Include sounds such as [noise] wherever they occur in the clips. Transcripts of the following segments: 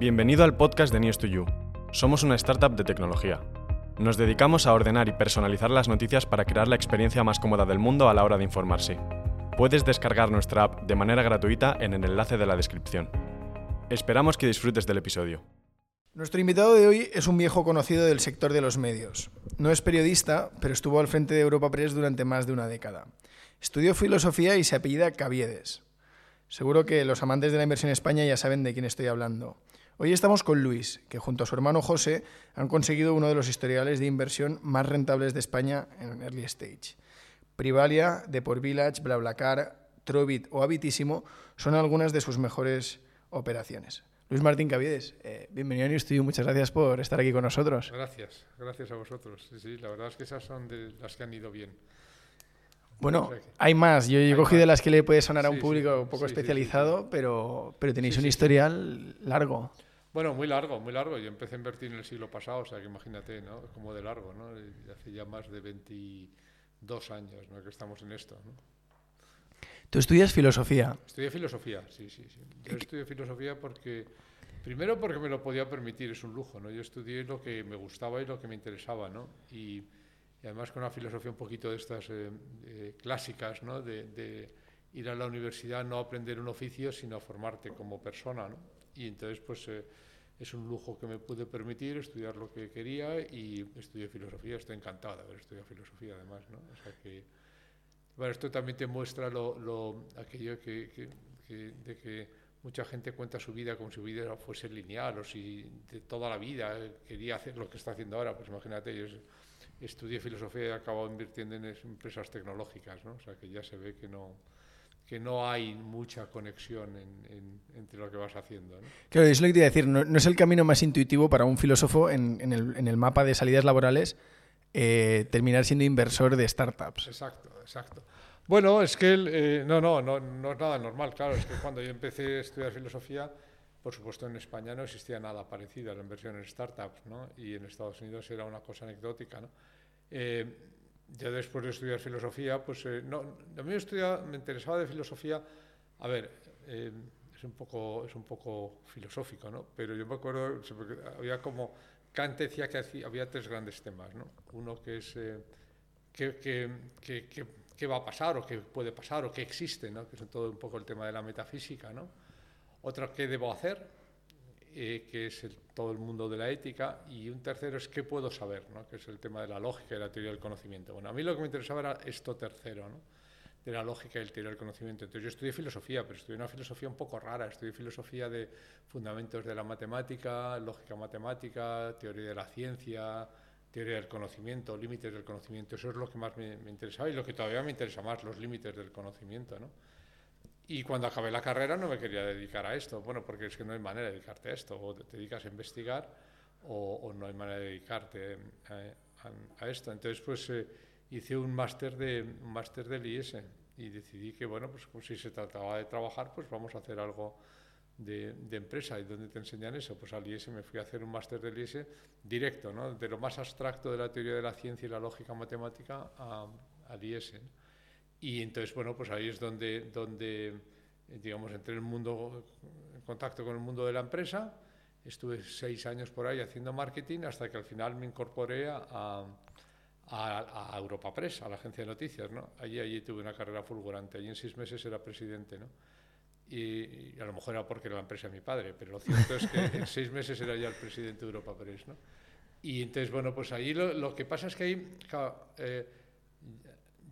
Bienvenido al podcast de News2You. Somos una startup de tecnología. Nos dedicamos a ordenar y personalizar las noticias para crear la experiencia más cómoda del mundo a la hora de informarse. Puedes descargar nuestra app de manera gratuita en el enlace de la descripción. Esperamos que disfrutes del episodio. Nuestro invitado de hoy es un viejo conocido del sector de los medios. No es periodista, pero estuvo al frente de Europa Press durante más de una década. Estudió filosofía y se apellida Caviedes. Seguro que los amantes de la inversión en España ya saben de quién estoy hablando. Hoy estamos con Luis, que junto a su hermano José han conseguido uno de los historiales de inversión más rentables de España en Early Stage. Privalia, Deport Village, BlaBlaCar, Trovit o Habitísimo son algunas de sus mejores operaciones. Luis Martín Caviedes, eh, bienvenido a New Studio, muchas gracias por estar aquí con nosotros. Gracias, gracias a vosotros. Sí, sí, la verdad es que esas son de las que han ido bien. Bueno, hay más. Yo he cogido las que le puede sonar a un Sí, sí, público un poco sí, especializado. Pero, pero tenéis un historial largo. Bueno, muy largo, muy largo. Yo empecé a invertir en el siglo pasado, o sea que imagínate, ¿no? Como de largo, ¿no? Hace ya más de 22 años, ¿no? Que estamos en esto, ¿no? Tú estudias filosofía. Estudié filosofía, sí, sí, sí. Yo estudié filosofía porque, primero porque me lo podía permitir, es un lujo, ¿no? Yo estudié lo que me gustaba y lo que me interesaba, ¿no? Y, y además con una filosofía un poquito de estas eh, eh, clásicas, ¿no? De, de ir a la universidad no a aprender un oficio, sino a formarte como persona, ¿no? Y entonces, pues, eh, es un lujo que me pude permitir estudiar lo que quería y estudié filosofía. Estoy encantado de haber estudiado filosofía, además, ¿no? O sea que... Bueno, esto también te muestra lo, lo- aquello que, que- que- de que mucha gente cuenta su vida como si su vida fuese lineal o si de toda la vida quería hacer lo que está haciendo ahora. Pues imagínate, yo es- estudié filosofía y he acabado invirtiendo en es- empresas tecnológicas, ¿no? O sea que ya se ve que no, que no hay mucha conexión en- en- entre lo que vas haciendo. ¿no? Claro, es lo que te iba a decir. No, no es el camino más intuitivo para un filósofo en, en el, mapa de salidas laborales eh, terminar siendo inversor de startups. Exacto, exacto. Bueno, es que eh, no, no, no, no es nada normal, claro. Es que cuando yo empecé a estudiar filosofía, por supuesto en España no existía nada parecido a la inversión en startups, ¿no? Y en Estados Unidos era una cosa anecdótica, ¿no? Eh, yo después de estudiar filosofía, pues eh, no, a mí estudia- me interesaba de filosofía, a ver, eh, es un poco, es un poco filosófico, ¿no? Pero yo me acuerdo, había como, Kant decía que había tres grandes temas, ¿no? Uno que es eh, qué, qué- qué- qué va a pasar o qué puede pasar o qué existe, ¿no? que es todo un poco el tema de la metafísica. ¿no? Otra, qué debo hacer, eh, que es todo el mundo de la ética. Y un tercero es qué puedo saber, ¿no? que es el tema de la lógica y la teoría del conocimiento. Bueno, a mí lo que me interesaba era esto tercero, ¿no? de la lógica y el teoría del conocimiento. Entonces yo estudié filosofía, pero estudié una filosofía un poco rara. Estudié filosofía de fundamentos de la matemática, lógica matemática, teoría de la ciencia, teoría del conocimiento, límites del conocimiento. Eso es lo que más me, me interesaba y lo que todavía me interesa más, los límites del conocimiento. ¿no? Y cuando acabé la carrera no me quería dedicar a esto, bueno, porque es que no hay manera de dedicarte a esto, o te dedicas a investigar o, o no hay manera de dedicarte eh, a, a esto. Entonces, pues eh, hice un máster de un máster del IES y decidí que, bueno, pues, pues si se trataba de trabajar, pues vamos a hacer algo de, de empresa. ¿Y dónde te enseñan eso? Pues al IES me fui a hacer un máster del IES directo, ¿no? De lo más abstracto de la teoría de la ciencia y la lógica matemática a- al IES. ¿no? Y entonces, bueno, pues ahí es donde, donde digamos, entré en el mundo, en contacto con el mundo de la empresa. Estuve seis años por ahí haciendo marketing hasta que al final me incorporé a, a, a Europa Press, a la agencia de noticias, ¿no? Allí, allí tuve una carrera fulgurante. Allí en seis meses era presidente, ¿no? Y, y a lo mejor era porque era la empresa de mi padre, pero lo cierto es que [laughs] en seis meses era ya el presidente de Europa Press, ¿no? Y entonces, bueno, pues ahí lo, lo que pasa es que ahí, claro, eh,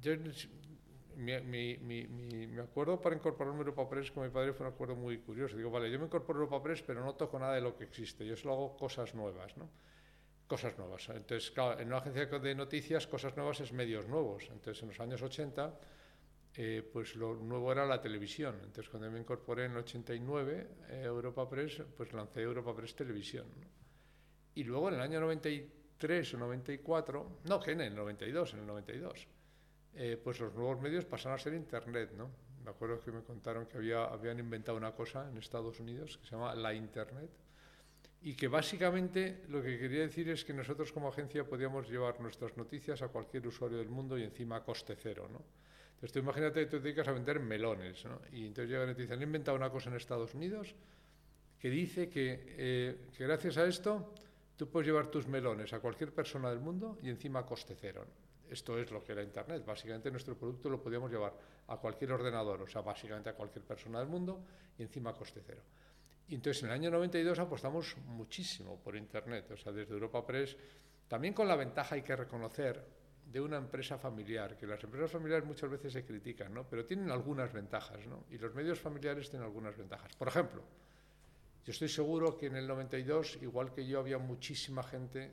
yo, mi, mi, mi, mi- acuerdo para incorporarme a Europa Press con mi padre fue un acuerdo muy curioso. Digo, vale, yo me incorporo a Europa Press, pero no toco nada de lo que existe, yo solo hago cosas nuevas, ¿no? Cosas nuevas. Entonces, claro, en una agencia de noticias, cosas nuevas es medios nuevos. Entonces, en los años 80, eh, pues lo nuevo era la televisión. Entonces, cuando me incorporé en el 89 eh, a Europa Press, pues lancé Europa Press Televisión. ¿no? Y luego en el año 93 o 94, no, que en el 92, en el 92, eh, pues los nuevos medios pasaron a ser Internet, ¿no? Me acuerdo que me contaron que había, habían inventado una cosa en Estados Unidos que se llama la Internet y que básicamente lo que quería decir es que nosotros como agencia podíamos llevar nuestras noticias a cualquier usuario del mundo y encima a coste cero, ¿no? Entonces tú imagínate que tú te dedicas a vender melones, ¿no? Y entonces llegan y te dicen, han inventado una cosa en Estados Unidos que dice que, eh, que gracias a esto tú puedes llevar tus melones a cualquier persona del mundo y encima a coste cero. Esto es lo que era Internet. Básicamente nuestro producto lo podíamos llevar a cualquier ordenador, o sea, básicamente a cualquier persona del mundo y encima a coste cero. Y entonces en el año 92 apostamos muchísimo por Internet, o sea, desde Europa Press, también con la ventaja hay que reconocer de una empresa familiar, que las empresas familiares muchas veces se critican, ¿no? pero tienen algunas ventajas, ¿no? y los medios familiares tienen algunas ventajas. Por ejemplo, yo estoy seguro que en el 92, igual que yo, había muchísima gente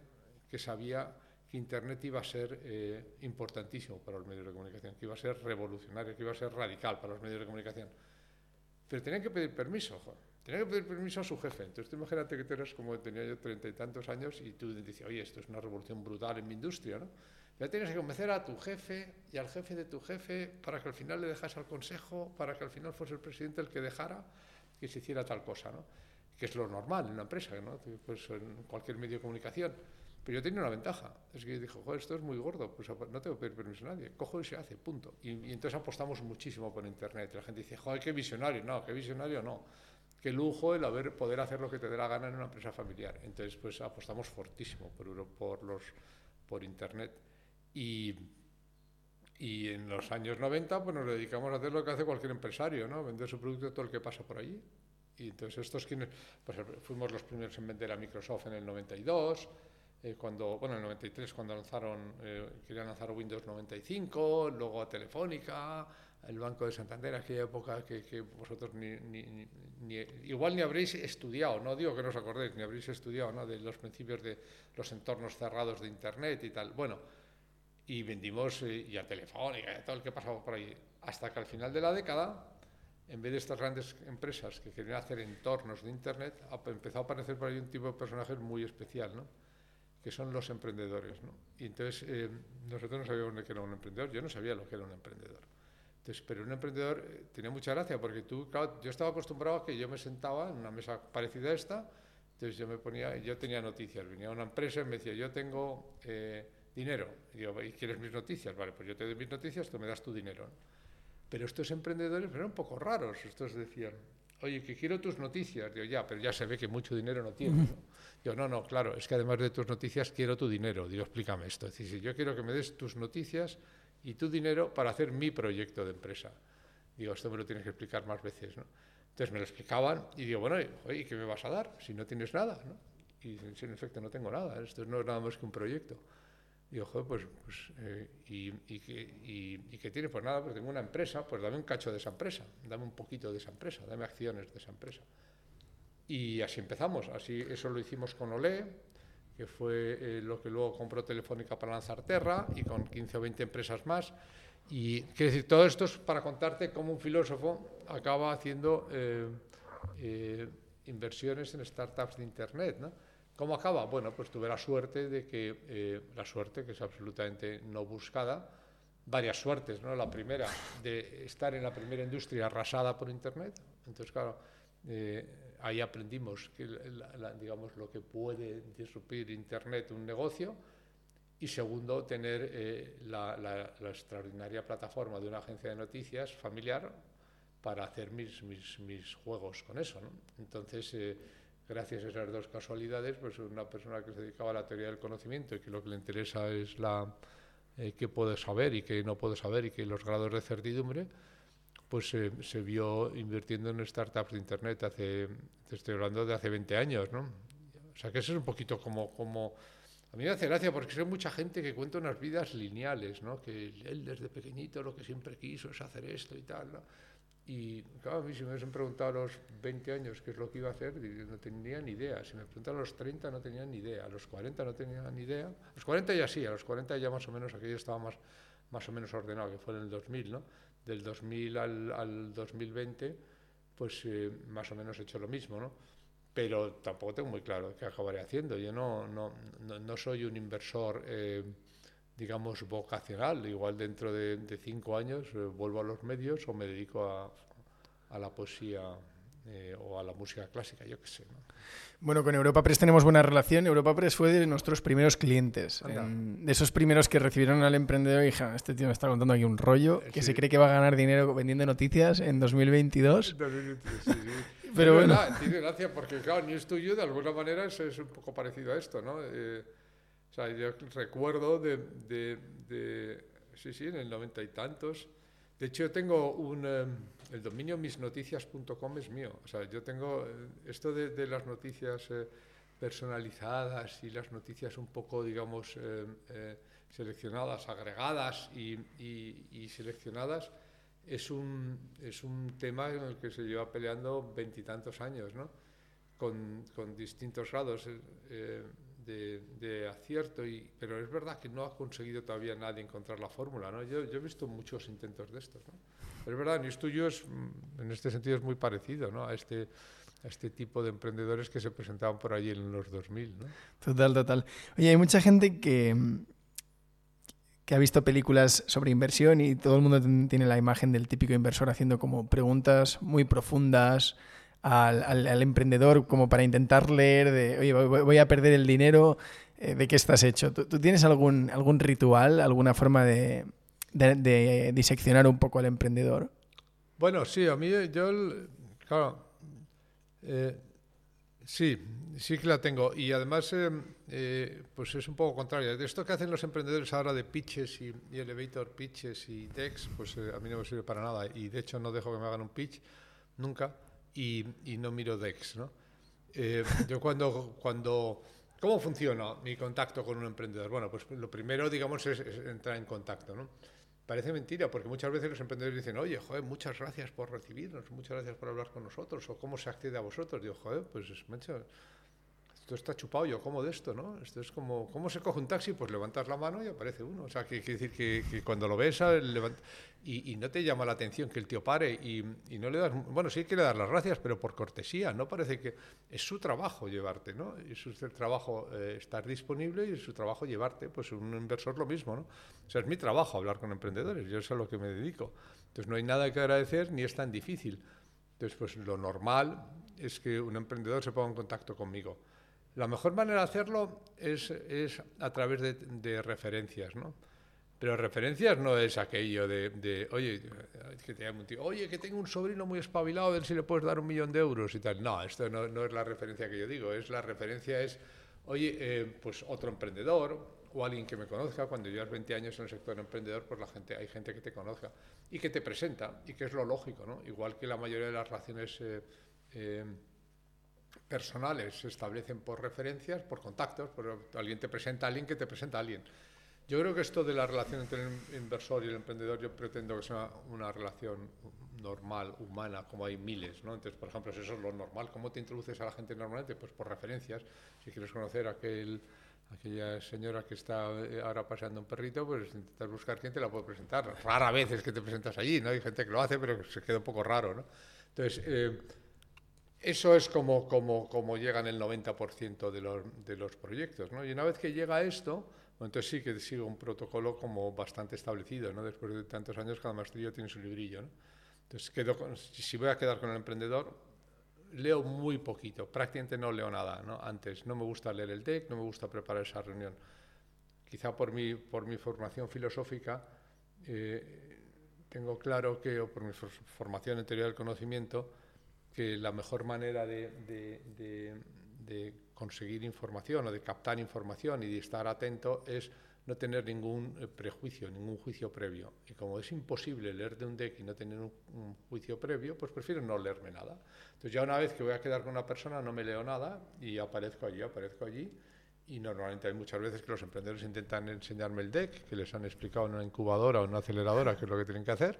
que sabía que Internet iba a ser eh, importantísimo para los medios de comunicación, que iba a ser revolucionario, que iba a ser radical para los medios de comunicación. Pero tenían que pedir permiso, tenían que pedir permiso a su jefe. Entonces, tú imagínate que tú eras como tenía yo treinta y tantos años y tú dices, oye, esto es una revolución brutal en mi industria, ¿no? Ya tienes que convencer a tu jefe y al jefe de tu jefe para que al final le dejase al consejo, para que al final fuese el presidente el que dejara que se hiciera tal cosa, ¿no? Que es lo normal en una empresa, ¿no? Pues en cualquier medio de comunicación. Pero yo tenía una ventaja, es que dijo, joder, esto es muy gordo, pues no tengo que pedir permiso a nadie, cojo y se hace, punto. Y, entonces apostamos muchísimo por Internet. La gente dice, joder, qué visionario, no, qué visionario no. Qué lujo el haber, poder hacer lo que te dé la gana en una empresa familiar. Entonces, pues apostamos fortísimo por, por, por Internet. Y, y en los años 90 pues nos dedicamos a hacer lo que hace cualquier empresario, ¿no? Vender su producto a todo el que pasa por allí. Y entonces estos quienes, pues fuimos los primeros en vender a Microsoft en el 92, eh, cuando, bueno, en el 93 cuando lanzaron, eh, querían lanzar Windows 95, luego a Telefónica, el Banco de Santander, aquella época que, vosotros ni, ni, igual ni habréis estudiado, no digo que no os acordéis, ni habréis estudiado ¿no? de los principios de los entornos cerrados de Internet y tal. Bueno, y vendimos eh, y a Telefónica y a todo el que pasaba por ahí, hasta que al final de la década, en vez de estas grandes empresas que querían hacer entornos de Internet, empezó a aparecer por ahí un tipo de personajes muy especial, ¿no? Que son los emprendedores. ¿no? Y entonces eh, nosotros no sabíamos que era un emprendedor, yo no sabía lo que era un emprendedor. Entonces, pero un emprendedor eh, tenía mucha gracia porque tú, claro, yo estaba acostumbrado a que yo me sentaba en una mesa parecida a esta, entonces yo me ponía, yo tenía noticias, venía una empresa y me decía, yo tengo eh, dinero, y digo, ¿y quieres mis noticias? Vale, pues yo te doy mis noticias, tú me das tu dinero. Pero estos emprendedores eran un poco raros, estos decían, oye, que quiero tus noticias. Digo, ya, pero ya se ve que mucho dinero no tiene. Digo, no, no, claro, es que además de tus noticias quiero tu dinero. Digo, explícame esto. Es decir, yo quiero que me des tus noticias y tu dinero para hacer mi proyecto de empresa. Digo, esto me lo tienes que explicar más veces, ¿no? Entonces me lo explicaban y digo, bueno, ¿y qué me vas a dar si no tienes nada? ¿no? Y si en efecto no tengo nada, esto no es nada más que un proyecto. Y ojo, pues, pues eh, y, y, y, qué tiene? Pues nada, pues tengo una empresa, pues dame un cacho de esa empresa, dame un poquito de esa empresa, dame acciones de esa empresa. Y así empezamos, así eso lo hicimos con Olé, que fue eh, lo que luego compró Telefónica para lanzar Terra, y con 15 o 20 empresas más. Y quiero decir, todo esto es para contarte cómo un filósofo acaba haciendo eh, inversiones en startups de Internet, ¿no? ¿Cómo acaba? Bueno, pues tuve la suerte de que, eh, la suerte que es absolutamente no buscada, varias suertes, ¿no? La primera, de estar en la primera industria arrasada por Internet. Entonces, claro, eh, ahí aprendimos que, digamos, lo que puede disrupir Internet un negocio. Y segundo, tener eh, la, la, extraordinaria plataforma de una agencia de noticias familiar para hacer mis, mis, mis juegos con eso. ¿no? Entonces, gracias a esas dos casualidades, pues una persona que se dedicaba a la teoría del conocimiento y que lo que le interesa es la eh, qué puede saber y qué no puede saber y que los grados de certidumbre, pues se vio invirtiendo en startups de Internet hace, te estoy hablando de hace 20 años, ¿no? O sea que eso es un poquito como, como a mí me hace gracia porque hay mucha gente que cuenta unas vidas lineales, ¿no? Que él desde pequeñito lo que siempre quiso es hacer esto y tal, ¿no? Y claro, a mí si me hubiesen preguntado a los 20 años qué es lo que iba a hacer, no tenía ni idea. Si me preguntaron a los 30 no tenía ni idea, a los 40 no tenía ni idea. A los 40 ya sí, a los 40 ya más o menos aquello estaba más, más o menos ordenado, que fue en el 2000, ¿no? Del 2000 al, al 2020, pues eh, más o menos he hecho lo mismo, ¿no? Pero tampoco tengo muy claro qué acabaré haciendo. Yo no, no, no, soy un inversor... Eh, digamos, vocacional. Igual dentro de, cinco años eh, vuelvo a los medios o me dedico a, a la poesía eh, o a la música clásica, yo qué sé. Bueno, con Europa Press tenemos buena relación. Europa Press fue de nuestros primeros clientes, de esos primeros que recibieron al emprendedor y dijeron, este tío me está contando aquí un rollo, que se cree que va a ganar dinero vendiendo noticias en 2022. [laughs] pero bueno. tiene gracia porque, claro, News to You de alguna manera es, es un poco parecido a esto, ¿no? Eh, sea, yo recuerdo de, de, de, sí, sí, en el noventa y tantos. De hecho, yo tengo un, eh, el dominio misnoticias.com es mío. O sea, yo tengo eh, esto de, de las noticias eh, personalizadas y las noticias un poco, digamos, eh, eh, seleccionadas, agregadas y, y, y seleccionadas es un, es un tema en el que se lleva peleando veintitantos años, ¿no? con, con, distintos grados eh, de, acierto, y, pero es verdad que no ha conseguido todavía nadie encontrar la fórmula. ¿no? Yo, yo, he visto muchos intentos de estos. ¿no? Es verdad, News Tuyo es, mm, en este sentido es muy parecido ¿no? a, este, a este tipo de emprendedores que se presentaban por allí en los 2000. ¿no? Total, total. Oye, hay mucha gente que que ha visto películas sobre inversión y todo el mundo tiene la imagen del típico inversor haciendo como preguntas muy profundas al, al, emprendedor como para intentar leer de, oye, voy a perder el dinero, eh, ¿de qué estás hecho? ¿Tú, tienes algún, algún ritual, alguna forma de, de, diseccionar un poco al emprendedor? Bueno, sí, a mí yo, claro, eh, sí, sí que la tengo. Y además, eh, eh, pues es un poco contrario. De esto que hacen los emprendedores ahora de pitches y, y elevator pitches y decks, pues a mí no me sirve para nada. Y de hecho no dejo que me hagan un pitch nunca y, y no miro decks, ¿no? Eh, yo cuando, cuando... ¿Cómo funciona mi contacto con un emprendedor? Bueno, pues lo primero, digamos, es, es entrar en contacto, ¿no? Parece mentira, porque muchas veces los emprendedores dicen, oye, joder, muchas gracias por recibirnos, muchas gracias por hablar con nosotros, o cómo se accede a vosotros. Digo, joder, pues, macho, esto está chupado, yo como de esto, ¿no? Esto es como, ¿cómo se coge un taxi? Pues levantas la mano y aparece uno. O sea, que quiere decir que, que, cuando lo ves levant... y, y, no te llama la atención que el tío pare y, y, no le das, bueno, sí que le das las gracias, pero por cortesía, no parece que es su trabajo llevarte, ¿no? Es su trabajo eh, estar disponible y es su trabajo llevarte, pues un inversor lo mismo, ¿no? O sea, es mi trabajo hablar con emprendedores, yo es a lo que me dedico. Entonces no hay nada que agradecer ni es tan difícil. Entonces, pues lo normal es que un emprendedor se ponga en contacto conmigo. La mejor manera de hacerlo es, es a través de, referencias, ¿no? Pero referencias no es aquello de, de oye, que te un tío, oye, que tengo un sobrino muy espabilado, a ver si le puedes dar un millón de euros y tal. No, esto no, no es la referencia que yo digo, es la referencia es, oye, eh, pues otro emprendedor o alguien que me conozca, cuando llevas 20 años en el sector emprendedor, pues la gente, hay gente que te conozca y que te presenta, y que es lo lógico, ¿no? Igual que la mayoría de las relaciones... Eh, eh, personales se establecen por referencias, por contactos, por alguien te presenta a alguien que te presenta a alguien. Yo creo que esto de la relación entre el inversor y el emprendedor, yo pretendo que sea una relación normal, humana, como hay miles, ¿no? Entonces, por ejemplo, eso es lo normal. ¿Cómo te introduces a la gente normalmente? Pues por referencias. Si quieres conocer a aquel, aquella señora que está eh, ahora paseando un perrito, pues intentas buscar quién te la puede presentar. Rara vez es que te presentas allí, ¿no? Hay gente que lo hace, pero se queda un poco raro, ¿no? Entonces, eh, eso es como, como, como llegan el 90% de los, de los proyectos. ¿no? Y una vez que llega esto, entonces sí que sigue un protocolo como bastante establecido. ¿no? Después de tantos años, cada maestrillo tiene su librillo. Entonces, quedo si voy a quedar con el emprendedor, leo muy poquito, prácticamente no leo nada. ¿no? Antes no me gusta leer el deck, no me gusta preparar esa reunión. Quizá por mi, por mi formación filosófica, eh, tengo claro que, o por mi formación anterior del conocimiento, que la mejor manera de, conseguir información o de captar información y de estar atento es no tener ningún eh, prejuicio, ningún juicio previo. Y como es imposible leer de un deck y no tener un, un, juicio previo, pues prefiero no leerme nada. Entonces ya una vez que voy a quedar con una persona no me leo nada y aparezco allí, aparezco allí. Y normalmente hay muchas veces que los emprendedores intentan enseñarme el deck, que les han explicado en una incubadora o en una aceleradora qué es lo que tienen que hacer.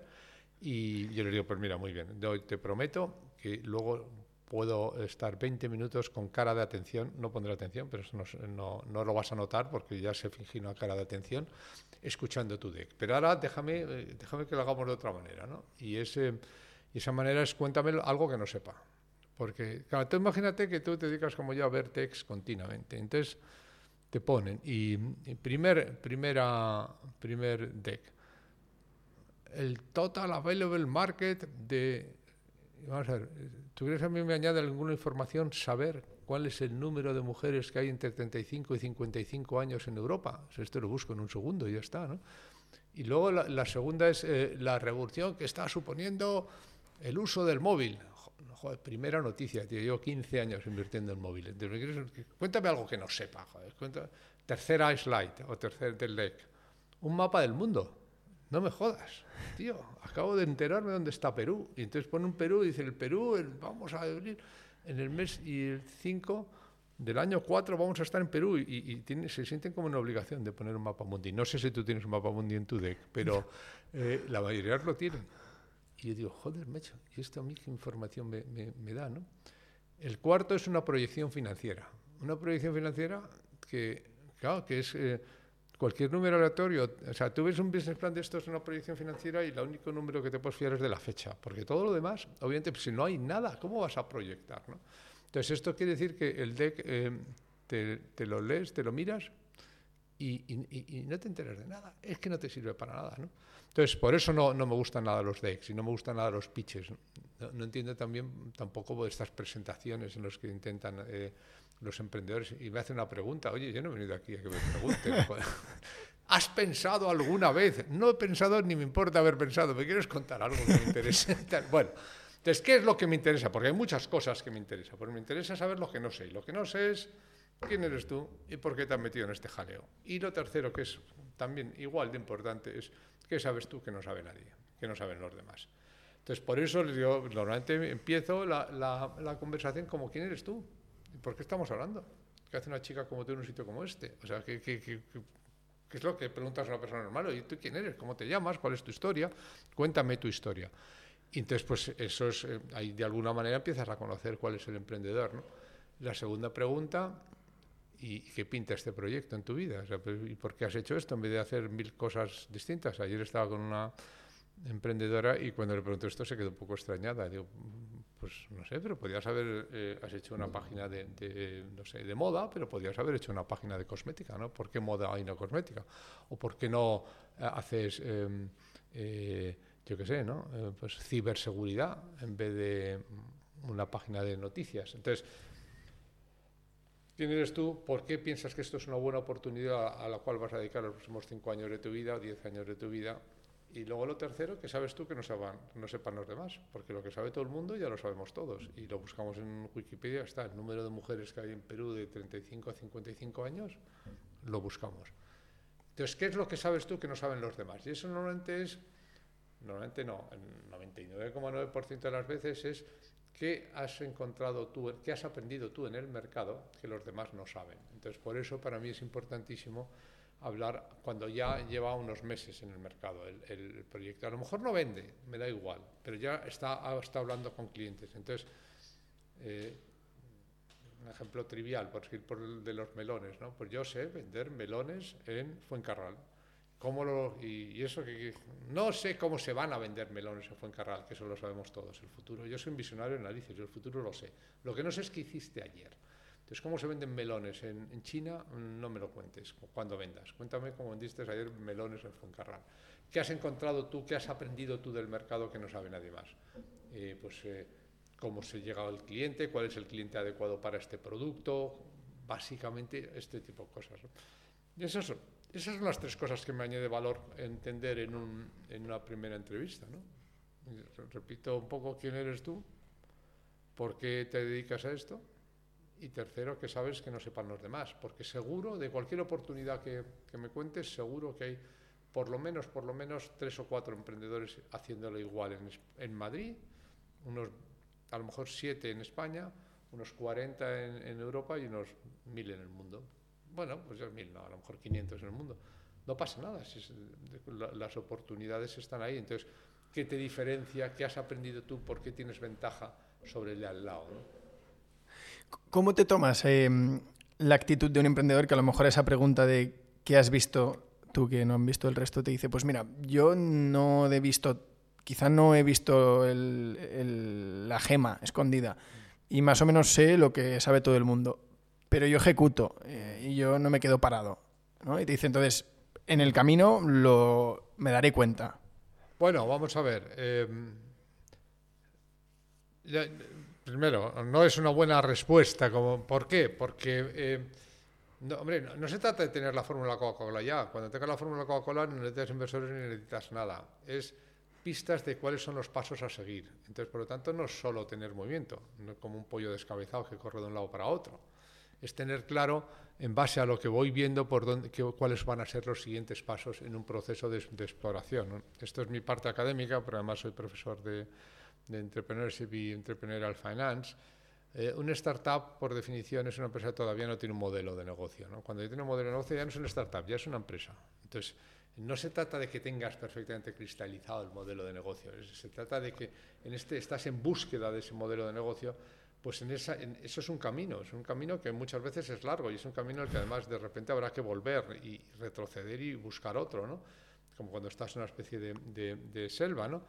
Y yo les digo, pues mira, muy bien, te prometo que luego puedo estar 20 minutos con cara de atención, no pondré atención, pero eso no, no, lo vas a notar porque ya se finge una cara de atención, escuchando tu deck. Pero ahora déjame, eh, déjame que lo hagamos de otra manera, ¿no? Y, ese, esa manera es cuéntame algo que no sepa. Porque, claro, tú imagínate que tú te dedicas como yo a ver text continuamente. Entonces, te ponen, y, y primer, primera, primer deck, el total available market de vamos a ver, ¿tú crees a mí me añade alguna información saber cuál es el número de mujeres que hay entre 35 y 55 años en Europa? Esto lo busco en un segundo y ya está, ¿no? Y luego la, la segunda es eh, la revolución que está suponiendo el uso del móvil. Joder, primera noticia, tío. Llevo 15 años invirtiendo en móviles. Cuéntame algo que no sepa, joder. tercera slide o tercer del deck. Un mapa del mundo. No me jodas, tío. Acabo de enterarme dónde está Perú. Y entonces pone un Perú y dice, el Perú, vamos a abrir en el mes y el 5 del año 4 vamos a estar en Perú y, se sienten como una obligación de poner un mapa mundi. No sé si tú tienes un mapa mundi en tu deck, pero [laughs] eh, la mayoría lo tienen. Y yo digo, joder, mecho, ¿y esto a mí qué información me, me, da? ¿no? El cuarto es una proyección financiera. Una proyección financiera que, claro, que es eh, cualquier número aleatorio. O sea, tú ves un business plan de esto, es una proyección financiera y el único número que te puedes fiar es de la fecha. Porque todo lo demás, obviamente, pues, si no hay nada, ¿cómo vas a proyectar? ¿no? Entonces, esto quiere decir que el deck eh, te, lo lees, te lo miras y, no te enteras de nada. Es que no te sirve para nada. ¿no? Entonces, por eso no, no, me gustan nada los decks y no me gustan nada los pitches. No, entiendo también tampoco estas presentaciones en las que intentan eh, los emprendedores y me hacen una pregunta. Oye, yo no he venido aquí a que me pregunten. [laughs] ¿Has pensado alguna vez? No he pensado ni me importa haber pensado. ¿Me quieres contar algo que me interese? [laughs] bueno. Entonces, ¿qué es lo que me interesa? Porque hay muchas cosas que me interesan. Porque me interesa saber lo que no sé. Y lo que no sé es quién eres tú y por qué te has metido en este jaleo. Y lo tercero, que es también igual de importante, es qué sabes tú que no sabe nadie, que no saben los demás. Entonces, por eso yo normalmente empiezo la, la, conversación como quién eres tú y por qué estamos hablando. ¿Qué hace una chica como tú en un sitio como este? O sea, ¿qué, qué, qué, qué es lo que preguntas a una persona normal? ¿Y tú quién eres? ¿Cómo te llamas? ¿Cuál es tu historia? Cuéntame tu historia. Y entonces, pues eso es, eh, ahí de alguna manera empiezas a conocer cuál es el emprendedor. ¿no? La segunda pregunta, ¿y qué pinta este proyecto en tu vida? Pues, ¿Y por qué has hecho esto en vez de hacer mil cosas distintas? Ayer estaba con una emprendedora y cuando le pregunté esto se quedó un poco extrañada. Digo, pues no sé, pero podías haber eh, has hecho una página de, no sé, de moda, pero podías haber hecho una página de cosmética, ¿no? ¿Por qué moda y no cosmética? ¿O por qué no eh, haces... Em, yo qué sé, ¿no? Eh, pues ciberseguridad en vez de una página de noticias. Entonces, ¿quién eres tú? ¿Por qué piensas que esto es una buena oportunidad a la cual vas a dedicar los próximos cinco años de tu vida o diez años de tu vida? Y luego lo tercero, que sabes tú que no, sepan, no sepan los demás, porque lo que sabe todo el mundo ya lo sabemos todos. Y lo buscamos en Wikipedia, está el número de mujeres que hay en Perú de 35 a 55 años, lo buscamos. Entonces, ¿qué es lo que sabes tú que no saben los demás? Y eso normalmente es normalmente no, el 99,9% de las veces es qué has encontrado tú, qué has aprendido tú en el mercado que los demás no saben. Entonces, por eso para mí es importantísimo hablar cuando ya lleva unos meses en el mercado el, proyecto. A lo mejor no vende, me da igual, pero ya está, está hablando con clientes. Entonces, eh, un ejemplo trivial, por decir por el de los melones, ¿no? Pues yo sé vender melones en Fuencarral ¿Cómo lo, y, eso que, no sé cómo se van a vender melones en Fuencarral, que eso lo sabemos todos, el futuro. Yo soy un visionario en narices, yo el futuro lo sé. Lo que no sé es qué hiciste ayer. Entonces, ¿cómo se venden melones en, China? No me lo cuentes cuando vendas. Cuéntame cómo vendiste ayer melones en Fuencarral. ¿Qué has encontrado tú, qué has aprendido tú del mercado que no sabe nadie más? Eh, pues eh, cómo se llega al cliente, cuál es el cliente adecuado para este producto, básicamente este tipo de cosas. Y eso es esas son las tres cosas que me añade valor entender en, un, en una primera entrevista. ¿no? Repito un poco quién eres tú, por qué te dedicas a esto y tercero, que sabes que no sepan los demás, porque seguro, de cualquier oportunidad que, que, me cuentes, seguro que hay por lo menos, por lo menos tres o cuatro emprendedores haciéndolo igual en, en Madrid, unos a lo mejor siete en España, unos 40 en, en Europa y unos mil en el mundo. Bueno, pues ya mil, no, a lo mejor 500 en el mundo. No pasa nada, las oportunidades están ahí. Entonces, ¿qué te diferencia? ¿Qué has aprendido tú? ¿Por qué tienes ventaja sobre el de al lado? ¿Cómo te tomas em, la actitud de un emprendedor que a lo mejor esa pregunta de ¿qué has visto tú que no han visto el resto te dice, pues mira, yo no he visto, quizá no he visto la gema escondida y más o menos sé lo que sabe todo el mundo pero yo ejecuto eh, y yo no me quedo parado. ¿no? Y te dice, entonces, en el camino lo, me daré cuenta. Bueno, vamos a ver. Eh, primero, no es una buena respuesta. ¿Por qué? Porque, eh, no, hombre, no, se trata de tener la fórmula Coca-Cola ya. Cuando tengas la fórmula Coca-Cola no necesitas inversores ni necesitas nada. Es pistas de cuáles son los pasos a seguir. Entonces, por lo tanto, no es solo tener movimiento, no es como un pollo descabezado que corre de un lado para otro. Es tener claro, en base a lo que voy viendo, por dónde, cuáles van a ser los siguientes pasos en un proceso de, exploración. Esto es mi parte académica, pero además soy profesor de, de Entrepreneurship y Entrepreneurial Finance. Eh, una startup, por definición, es una empresa que todavía no tiene un modelo de negocio. ¿no? Cuando ya tiene un modelo de negocio, ya no es una startup, ya es una empresa. Entonces, no se trata de que tengas perfectamente cristalizado el modelo de negocio, se trata de que en este estás en búsqueda de ese modelo de negocio, pues eso es un camino, es un camino que muchas veces es largo y es un camino el que además de repente habrá que volver y retroceder y buscar otro, ¿no? como cuando estás en una especie de, de, de selva, ¿no?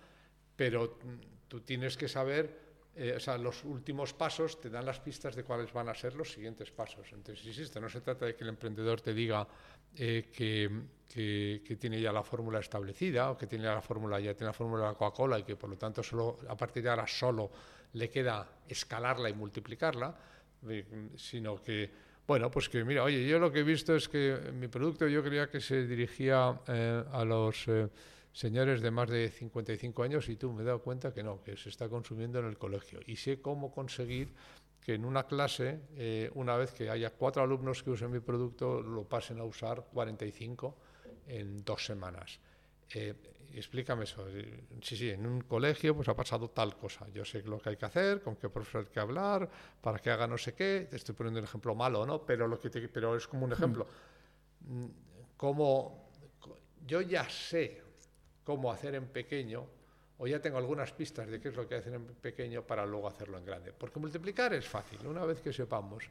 pero mm, tú tienes que saber eh, o sea, los últimos pasos te dan las pistas de cuáles van a ser los siguientes pasos. Entonces, insisto, no se trata de que el emprendedor te diga eh, que, tiene ya la fórmula establecida o que tiene la fórmula, ya tiene la fórmula de la Coca-Cola y que por lo tanto solo, a partir de ahora solo le queda escalarla y multiplicarla, eh, sino que, bueno, pues que mira, oye, yo lo que he visto es que mi producto yo creía que se dirigía a los señores de más de 55 años y tú me he dado cuenta que no, que se está consumiendo en el colegio. Y sé cómo conseguir que en una clase, eh, una vez que haya cuatro alumnos que usen mi producto, lo pasen a usar 45 en dos semanas. Eh, explícame eso. Sí, sí, en un colegio pues ha pasado tal cosa. Yo sé lo que hay que hacer, con qué profesor hay que hablar, para que haga no sé qué. Te estoy poniendo un ejemplo malo, ¿no? Pero, lo que pero es como un ejemplo. Mm, como yo ya sé cómo hacer en pequeño, o ya tengo algunas pistas de qué es lo que hacen en pequeño para luego hacerlo en grande. Porque multiplicar es fácil, una vez que sepamos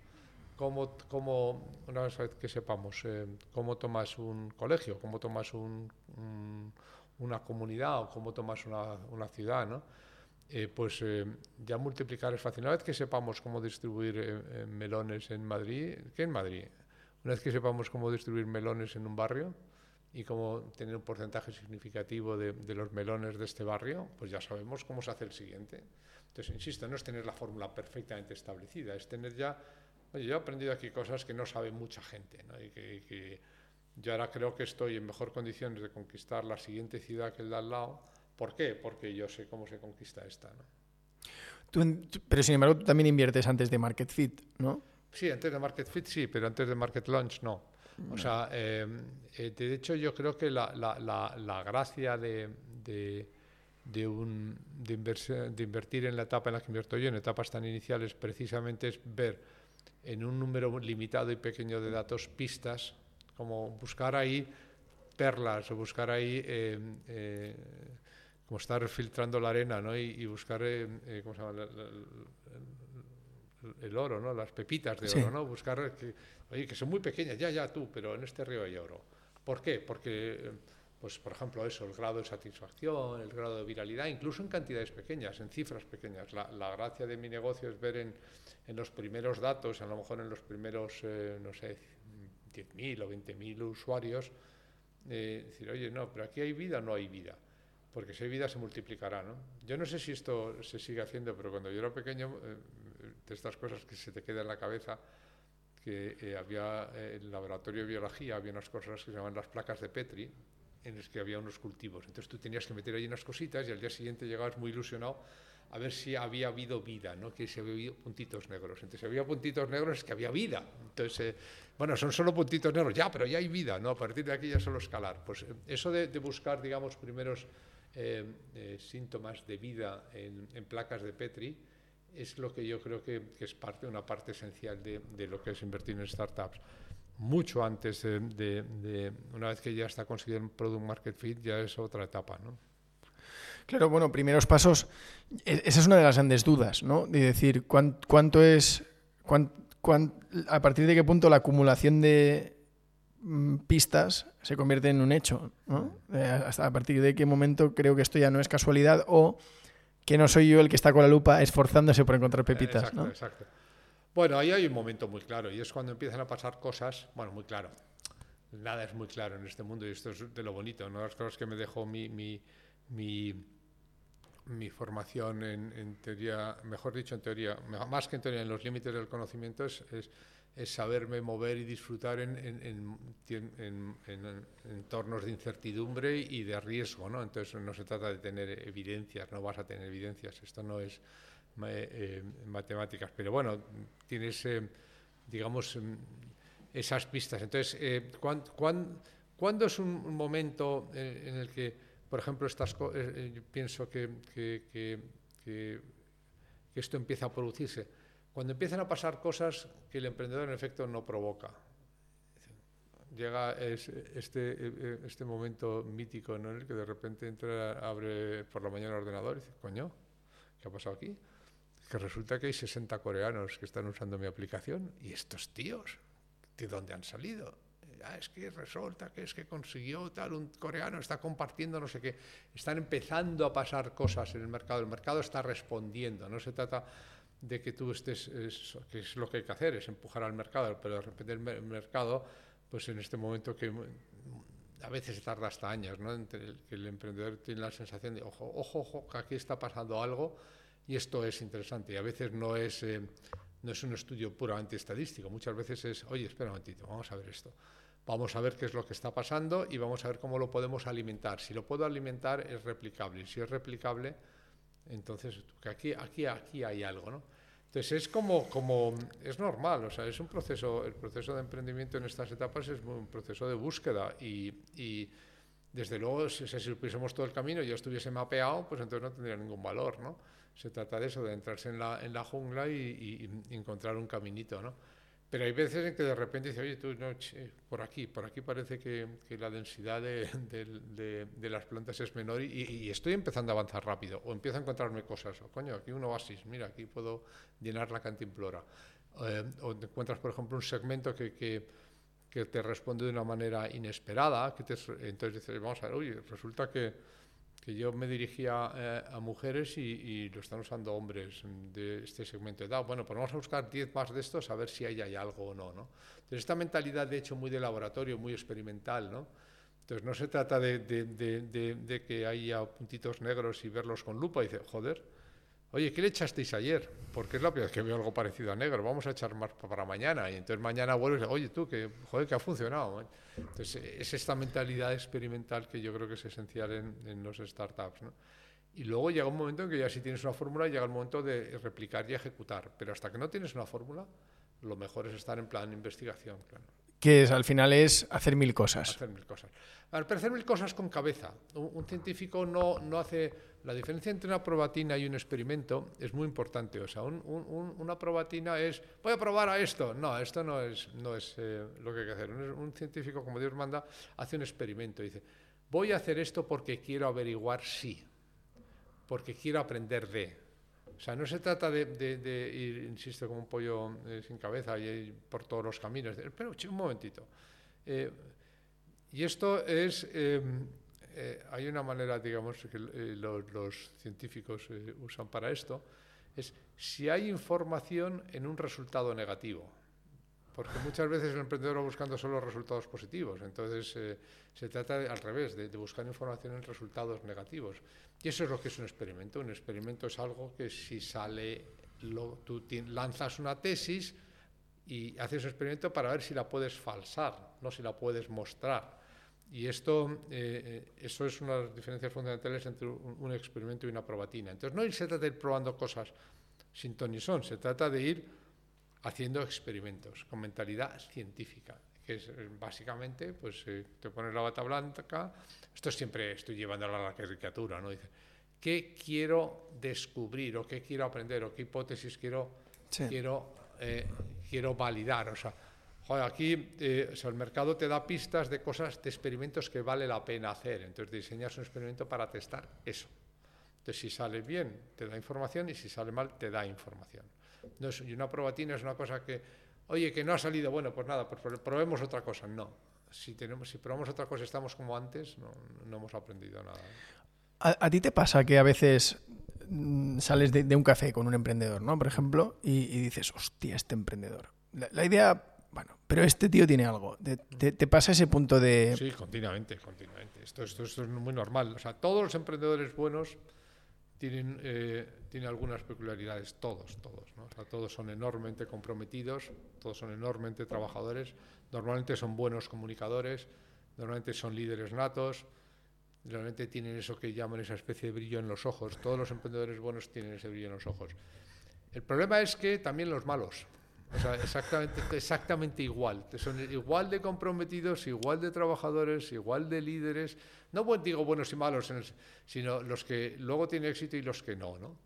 cómo, cómo una vez que sepamos eh, cómo tomas un colegio, cómo tomas un, una comunidad o cómo tomas una, una ciudad, ¿no? Eh, pues eh, ya multiplicar es fácil. Una vez que sepamos cómo distribuir melones en Madrid, ¿qué en Madrid? Una vez que sepamos cómo distribuir melones en un barrio, y cómo tener un porcentaje significativo de, los melones de este barrio, pues ya sabemos cómo se hace el siguiente. Entonces, insisto, no es tener la fórmula perfectamente establecida, es tener ya, oye, yo he aprendido aquí cosas que no sabe mucha gente, ¿no? y, que, yo ahora creo que estoy en mejor condiciones de conquistar la siguiente ciudad que el de al lado. ¿Por qué? Porque yo sé cómo se conquista esta. ¿no? pero sin embargo, tú también inviertes antes de Market Fit, ¿no? Sí, antes de Market Fit sí, pero antes de Market Launch no. O sea, em, eh, de hecho yo creo que la, la, la, gracia de, de, de, un, de, de, invertir en la etapa en la que invierto yo, en etapas tan iniciales, precisamente es ver en un número limitado y pequeño de datos pistas, como buscar ahí perlas o buscar ahí... Em, eh, como estar filtrando la arena ¿no? y, buscar em, eh, ¿cómo se llama? El oro, ¿no? las pepitas de oro, ¿no? buscar que, oye, que son muy pequeñas, ya, ya tú, pero en este río hay oro. ¿Por qué? Porque, pues, por ejemplo, eso, el grado de satisfacción, el grado de viralidad, incluso en cantidades pequeñas, en cifras pequeñas. La, gracia de mi negocio es ver en, en, los primeros datos, a lo mejor en los primeros, eh, no sé, 10.000 o 20.000 usuarios, eh, decir, oye, no, pero aquí hay vida o no hay vida porque si hay vida se multiplicará. ¿no? Yo no sé si esto se sigue haciendo, pero cuando yo era pequeño eh, de estas cosas que se te queda en la cabeza, que eh, había eh, en el laboratorio de biología, había unas cosas que se llamaban las placas de Petri, en las que había unos cultivos. Entonces tú tenías que meter ahí unas cositas y al día siguiente llegabas muy ilusionado a ver si había habido vida, ¿no? que si había habido puntitos negros. Entonces, si había puntitos negros es que había vida. Entonces, eh, bueno, son solo puntitos negros, ya, pero ya hay vida, ¿no? A partir de aquí ya solo escalar. Pues eso de, buscar, digamos, primeros síntomas de vida en placas de Petri, es lo que yo creo que, es parte, una parte esencial de, lo que es invertir en startups. Mucho antes de, una vez que ya está conseguido el product market fit, ya es otra etapa, ¿no? Claro, bueno, primeros pasos, e, esa es una de las grandes dudas, ¿no? De decir, ¿cuánto es, a partir de qué punto la acumulación de mm, pistas se convierte en un hecho. Eh, hasta a partir de qué momento creo que esto ya no es casualidad o que no soy yo el que está con la lupa esforzándose por encontrar pepitas. Exacto, exacto. Bueno, ahí hay un momento muy claro y es cuando empiezan a pasar cosas, bueno, muy claro. Nada es muy claro en este mundo y esto es de lo bonito. Una de las cosas que me dejó mi, mi, mi, formación en, teoría, mejor dicho, en teoría, más que en teoría, en los límites del conocimiento, es, es saberme mover y disfrutar en, en, en, en, entornos de incertidumbre y de riesgo, ¿no? Entonces no se trata de tener evidencias, no vas a tener evidencias, esto no es eh, matemáticas, pero bueno, tienes, eh, digamos, mm, esas pistas. Entonces, eh, ¿cuándo, es un, momento en el que, por ejemplo, estas yo pienso que, que, que esto empieza a producirse? Cuando empiezan a pasar cosas que el emprendedor en efecto no provoca. Llega este, este momento mítico en el que de repente entra, abre por la mañana el ordenador y dice, coño, ¿qué ha pasado aquí? Que resulta que hay 60 coreanos que están usando mi aplicación y estos tíos, ¿de dónde han salido? Ah, es que resulta que es que consiguió tal, un coreano está compartiendo no sé qué. Están empezando a pasar cosas en el mercado, el mercado está respondiendo, no se trata de que tú estés, que es lo que hay que hacer, es empujar al mercado, pero de repente el, mercado, pues en este momento que a veces tarda hasta años, ¿no? Entre el, que el emprendedor tiene la sensación de, ojo, ojo, ojo, que aquí está pasando algo y esto es interesante. Y a veces no es, eh, no es un estudio puramente estadístico, muchas veces es, oye, espera un momentito, vamos a ver esto. Vamos a ver qué es lo que está pasando y vamos a ver cómo lo podemos alimentar. Si lo puedo alimentar es replicable. Si es replicable, entonces aquí, aquí, aquí hay algo, ¿no? Entonces es como, como, es normal, o sea, es un proceso, el proceso de emprendimiento en estas etapas es un proceso de búsqueda y, y desde luego si, si supiésemos todo el camino y yo estuviese mapeado, pues entonces no tendría ningún valor, ¿no? Se trata de eso, de entrarse en la, en la jungla y, y encontrar un caminito, ¿no? Pero hay veces en que de repente dice, oye, tú, no, por aquí, por aquí parece que, que la densidad de, de, de, las plantas es menor y, y, estoy empezando a avanzar rápido, o empiezo a encontrarme cosas, o coño, aquí un oasis, mira, aquí puedo llenar la cantimplora. Eh, o encuentras, por ejemplo, un segmento que, que, que, te responde de una manera inesperada, que te, entonces dices, vamos a ver, oye, resulta que que yo me dirigía eh, a mujeres y, lo están usando hombres de este segmento de edad. Bueno, pues vamos a buscar 10 más de estos a ver si ahí hay algo o no, ¿no? Entonces, esta mentalidad, de hecho, muy de laboratorio, muy experimental, ¿no? Entonces, no se trata de, de, de, de que haya puntitos negros y verlos con lupa y dice, joder, Oye, ¿qué le echasteis ayer? Porque es la primera vez que veo algo parecido a negro. Vamos a echar más para mañana. Y entonces mañana vuelves oye, tú, que, joder, que ha funcionado. Entonces, es esta mentalidad experimental que yo creo que es esencial en, en los startups. ¿no? Y luego llega un momento en que ya si tienes una fórmula, llega el momento de replicar y ejecutar. Pero hasta que no tienes una fórmula, lo mejor es estar en plan de investigación. Claro que es, al final es hacer mil cosas. Hacer mil cosas. Ver, pero hacer mil cosas con cabeza. Un, un, científico no, no hace... La diferencia entre una probatina y un experimento es muy importante. O sea, un, un, una probatina es, voy a probar a esto. No, esto no es, no es eh, lo que hay que hacer. Un, científico, como Dios manda, hace un experimento. Dice, voy a hacer esto porque quiero averiguar si, porque quiero aprender de. O sea, no se trata de, de, de ir, insisto, como un pollo eh, sin cabeza y ir por todos los caminos. Pero, un momentito. Eh, y esto es... Eh, eh, hay una manera, digamos, que eh, los, científicos eh, usan para esto, es si hay información en un resultado negativo. Porque muchas veces el emprendedor va buscando solo resultados positivos. Entonces, se trata al revés, de, de buscar información en resultados negativos. Y eso es lo que es un experimento. Un experimento es algo que si sale, lo, tú lanzas una tesis y haces un experimento para ver si la puedes falsar, no si la puedes mostrar. Y esto, eh, eso es una de las diferencias fundamentales entre un, un, experimento y una probatina. Entonces, no se trata de ir probando cosas sin ton son, se trata de ir haciendo experimentos con mentalidad científica que es básicamente, pues eh, te pones la bata blanca, esto siempre estoy llevando a la caricatura, ¿no? Dice, ¿qué quiero descubrir o qué quiero aprender o qué hipótesis quiero, sí. quiero, eh, quiero validar? O sea, joder, aquí eh, o sea, el mercado te da pistas de cosas, de experimentos que vale la pena hacer, entonces diseñas un experimento para testar eso. Entonces, si sale bien, te da información y si sale mal, te da información. No es, y una probatina es una cosa que Oye, que no ha salido, bueno, pues nada, pues probemos otra cosa. No, si, tenemos, si probamos otra cosa estamos como antes, no, no hemos aprendido nada. ¿A, ¿A, ti te pasa que a veces mm, sales de, de, un café con un emprendedor, ¿no? Por ejemplo, y, y dices, hostia, este emprendedor. La, la, idea, bueno, pero este tío tiene algo. Te, pasa ese punto de...? Sí, continuamente, continuamente. Esto, esto, esto es muy normal. O sea, todos los emprendedores buenos tienen, eh, algunas peculiaridades, todos, todos. ¿no? Todos son enormemente comprometidos, todos son enormemente trabajadores, normalmente son buenos comunicadores, normalmente son líderes natos, realmente tienen eso que llaman esa especie de brillo en los ojos. Todos los emprendedores buenos tienen ese brillo en los ojos. El problema es que también los malos, o sea, exactamente, exactamente igual. Son igual de comprometidos, igual de trabajadores, igual de líderes. No digo buenos y malos, sino los que luego tienen éxito y los que no. ¿no?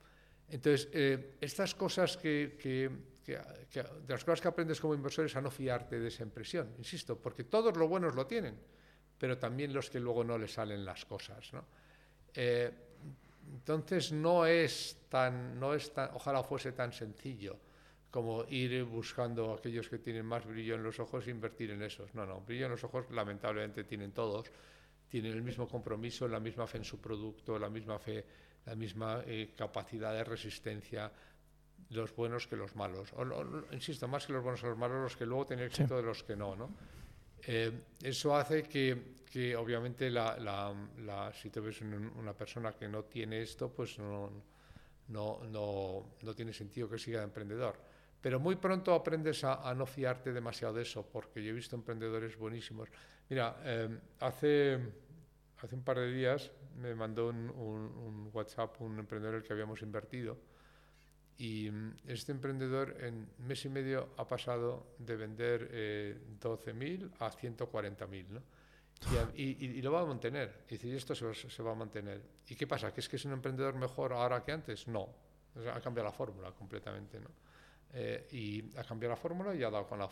Entonces, eh, estas cosas que, que, que, de las cosas que aprendes como inversor es a no fiarte de esa impresión, insisto, porque todos los buenos lo tienen, pero también los que luego no les salen las cosas. ¿no? Eh, entonces, no es tan, no es tan, ojalá fuese tan sencillo como ir buscando aquellos que tienen más brillo en los ojos e invertir en esos. No, no, brillo en los ojos lamentablemente tienen todos, tienen el mismo compromiso, la misma fe en su producto, la misma fe, la misma eh, capacidad de resistencia, los buenos que los malos. O, insisto, más que los buenos que los malos, los que luego tienen éxito de los que no. ¿no? Eh, eso hace que, que obviamente la, la, la, si te ves una persona que no tiene esto, pues no, no, no, no tiene sentido que siga de emprendedor. Pero muy pronto aprendes a, no fiarte demasiado de eso, porque yo he visto emprendedores buenísimos. Mira, em, hace, hace un par de días me mandó un, WhatsApp un emprendedor el que habíamos invertido y mm, este emprendedor en mes y medio ha pasado de vender eh, 12.000 a 140.000, ¿no? Y, lo va a mantener. Y dice, y esto se, se, va a mantener. ¿Y qué pasa? ¿Que es que es un emprendedor mejor ahora que antes? No. ha cambiado la fórmula completamente, ¿no? Eh, y ha cambiado la fórmula y ha dado con la,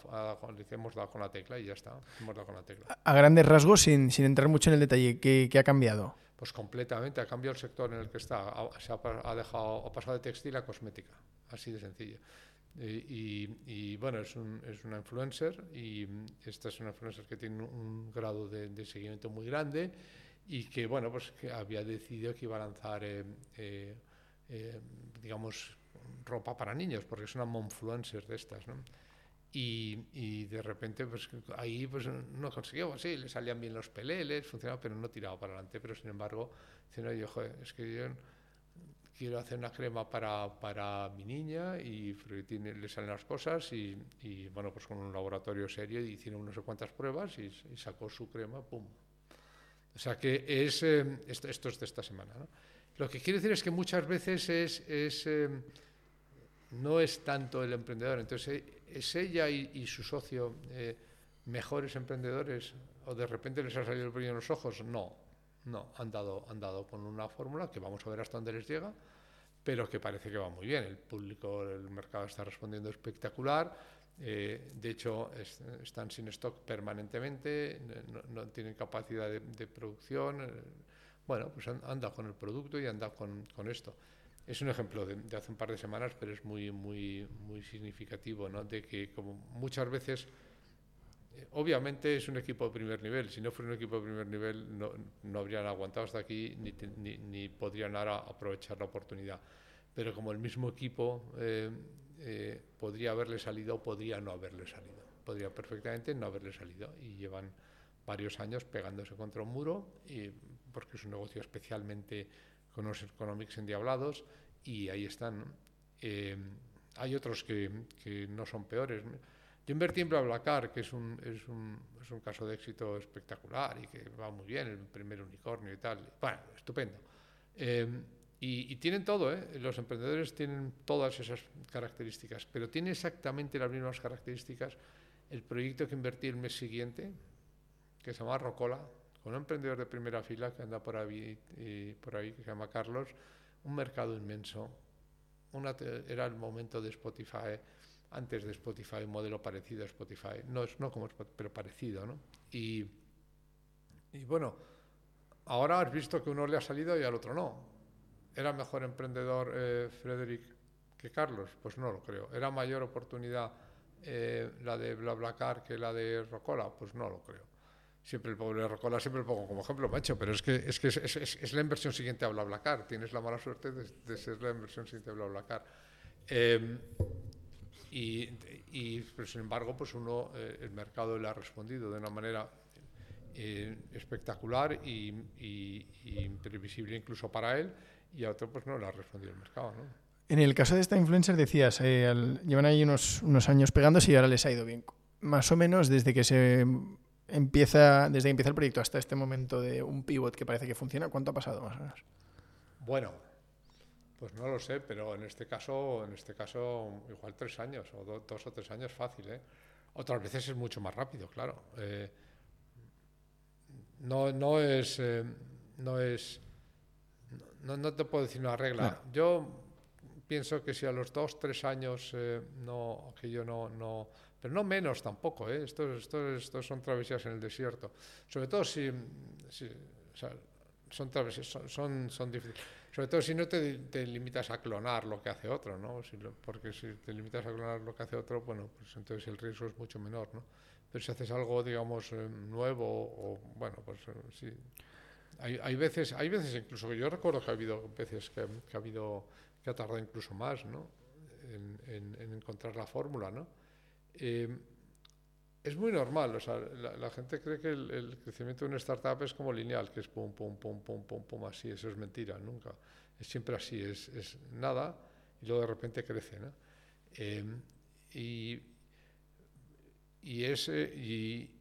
hemos dado con la tecla y ya está, hemos dado con la tecla. A grandes rasgos, sin, sin entrar mucho en el detalle, ¿qué, ¿qué, ha cambiado? Pues completamente, ha cambiado el sector en el que está, ha, se ha, dejado, ha pasado de textil a cosmética, así de sencillo. Y, y, bueno, es, un, es, una influencer y esta es una influencer que tiene un grado de, de seguimiento muy grande y que, bueno, pues que había decidido que iba a lanzar, eh, eh, eh digamos, ropa para niños, porque es una monfluencer de estas, ¿no? Y, y, de repente, pues ahí pues no consiguió, sí, le salían bien los peleles, funcionaba, pero no tiraba para adelante. Pero sin embargo, diciendo, yo, joder, es que yo quiero hacer una crema para, para mi niña y tiene, le salen las cosas y, y, bueno, pues con un laboratorio serio hicieron no sé cuántas pruebas y, y sacó su crema, ¡pum! O sea que es, eh, esto, esto, es de esta semana, ¿no? Lo que quiere decir es que muchas veces es... es eh, no es tanto el emprendedor. Entonces, ¿es ella y, su socio eh, mejores emprendedores o de repente les ha salido el brillo en los ojos? No, no, han dado, han dado con una fórmula que vamos a ver hasta dónde les llega, pero que parece que va muy bien. El público, el mercado está respondiendo espectacular. Eh, de hecho, están sin stock permanentemente, no, tienen capacidad de, producción. Bueno, pues han, dado con el producto y han dado con, con esto es un ejemplo de, hace un par de semanas, pero es muy, muy, muy significativo, ¿no? De que como muchas veces, eh, obviamente es un equipo de primer nivel, si no fuera un equipo de primer nivel no, no habrían aguantado hasta aquí ni, ni, ni, podrían ahora aprovechar la oportunidad. Pero como el mismo equipo eh, eh, podría haberle salido o podría no haberle salido, podría perfectamente no haberle salido y llevan varios años pegándose contra un muro y porque es un negocio especialmente con los economics endiablados y ahí están. Eh, hay otros que, no son peores. Yo invertí en BlaBlaCar, que es un, es, un, es un, caso de éxito espectacular y que va muy bien, el primer unicornio y tal. Bueno, estupendo. Eh, y, y, tienen todo, ¿eh? los emprendedores tienen todas esas características, pero tiene exactamente las mismas características el proyecto que invertí el mes siguiente, que se llama Rocola, un emprendedor de primera fila que anda por ahí, y por ahí que se llama Carlos, un mercado inmenso. Era el momento de Spotify, antes de Spotify, un modelo parecido a Spotify, no, es, no como Spotify, pero parecido, ¿no? Y, y bueno, ahora has visto que uno le ha salido y al otro no. ¿Era mejor emprendedor eh, Frederick que Carlos? Pues no lo creo. ¿Era mayor oportunidad eh, la de BlaBlaCar que la de Rocola? Pues no lo creo siempre el pobre Rocola siempre lo pongo como ejemplo, macho, pero es que es, que es, es, es la inversión siguiente a BlaBlaCar. Tienes la mala suerte de, de ser la inversión siguiente a BlaBlaCar. Eh, y, y pero sin embargo, pues uno, eh, el mercado le ha respondido de una manera eh, espectacular y, y, y, imprevisible incluso para él. y a otro pues no le ha respondido el mercado. ¿no? En el caso de esta influencer decías, eh, al- llevan ahí unos, unos años pegándose y ahora les ha ido bien. Más o menos desde que se empieza, desde que empieza el proyecto hasta este momento de un pivot que parece que funciona, ¿cuánto ha pasado más o menos? Bueno, pues no lo sé, pero en este caso, en este caso igual tres años o do- dos o tres años fácil, ¿eh? Otras veces es mucho más rápido, claro. Eh, no, no es, eh, no es, no, no te puedo decir una regla. Yo pienso que si a los dos, tres años eh, no, que yo no, no, pero no menos tampoco, ¿eh? Estos, estos, estos son travesías en el desierto. Sobre todo si, si- o sea, son travesías, son, son, son difíciles. Sobre todo si no te, te limitas a clonar lo que hace otro, ¿no? Si lo- porque si te limitas a clonar lo que hace otro, bueno, pues entonces el riesgo es mucho menor, ¿no? Pero si haces algo, digamos, eh, nuevo o, bueno, pues eh, sí. Hay, hay veces, hay veces incluso yo recuerdo que ha habido veces que, que ha habido, que ha tardado incluso más, ¿no? En, en- en encontrar la fórmula, ¿no? Eh, es muy normal, o sea, la, gente cree que el, crecimiento de una startup es como lineal, que es pum, pum, pum, pum, pum, pum, así, eso es mentira, nunca. Es siempre así, es, es nada y luego de repente crece, ¿no? Eh, y, y, es, eh, y,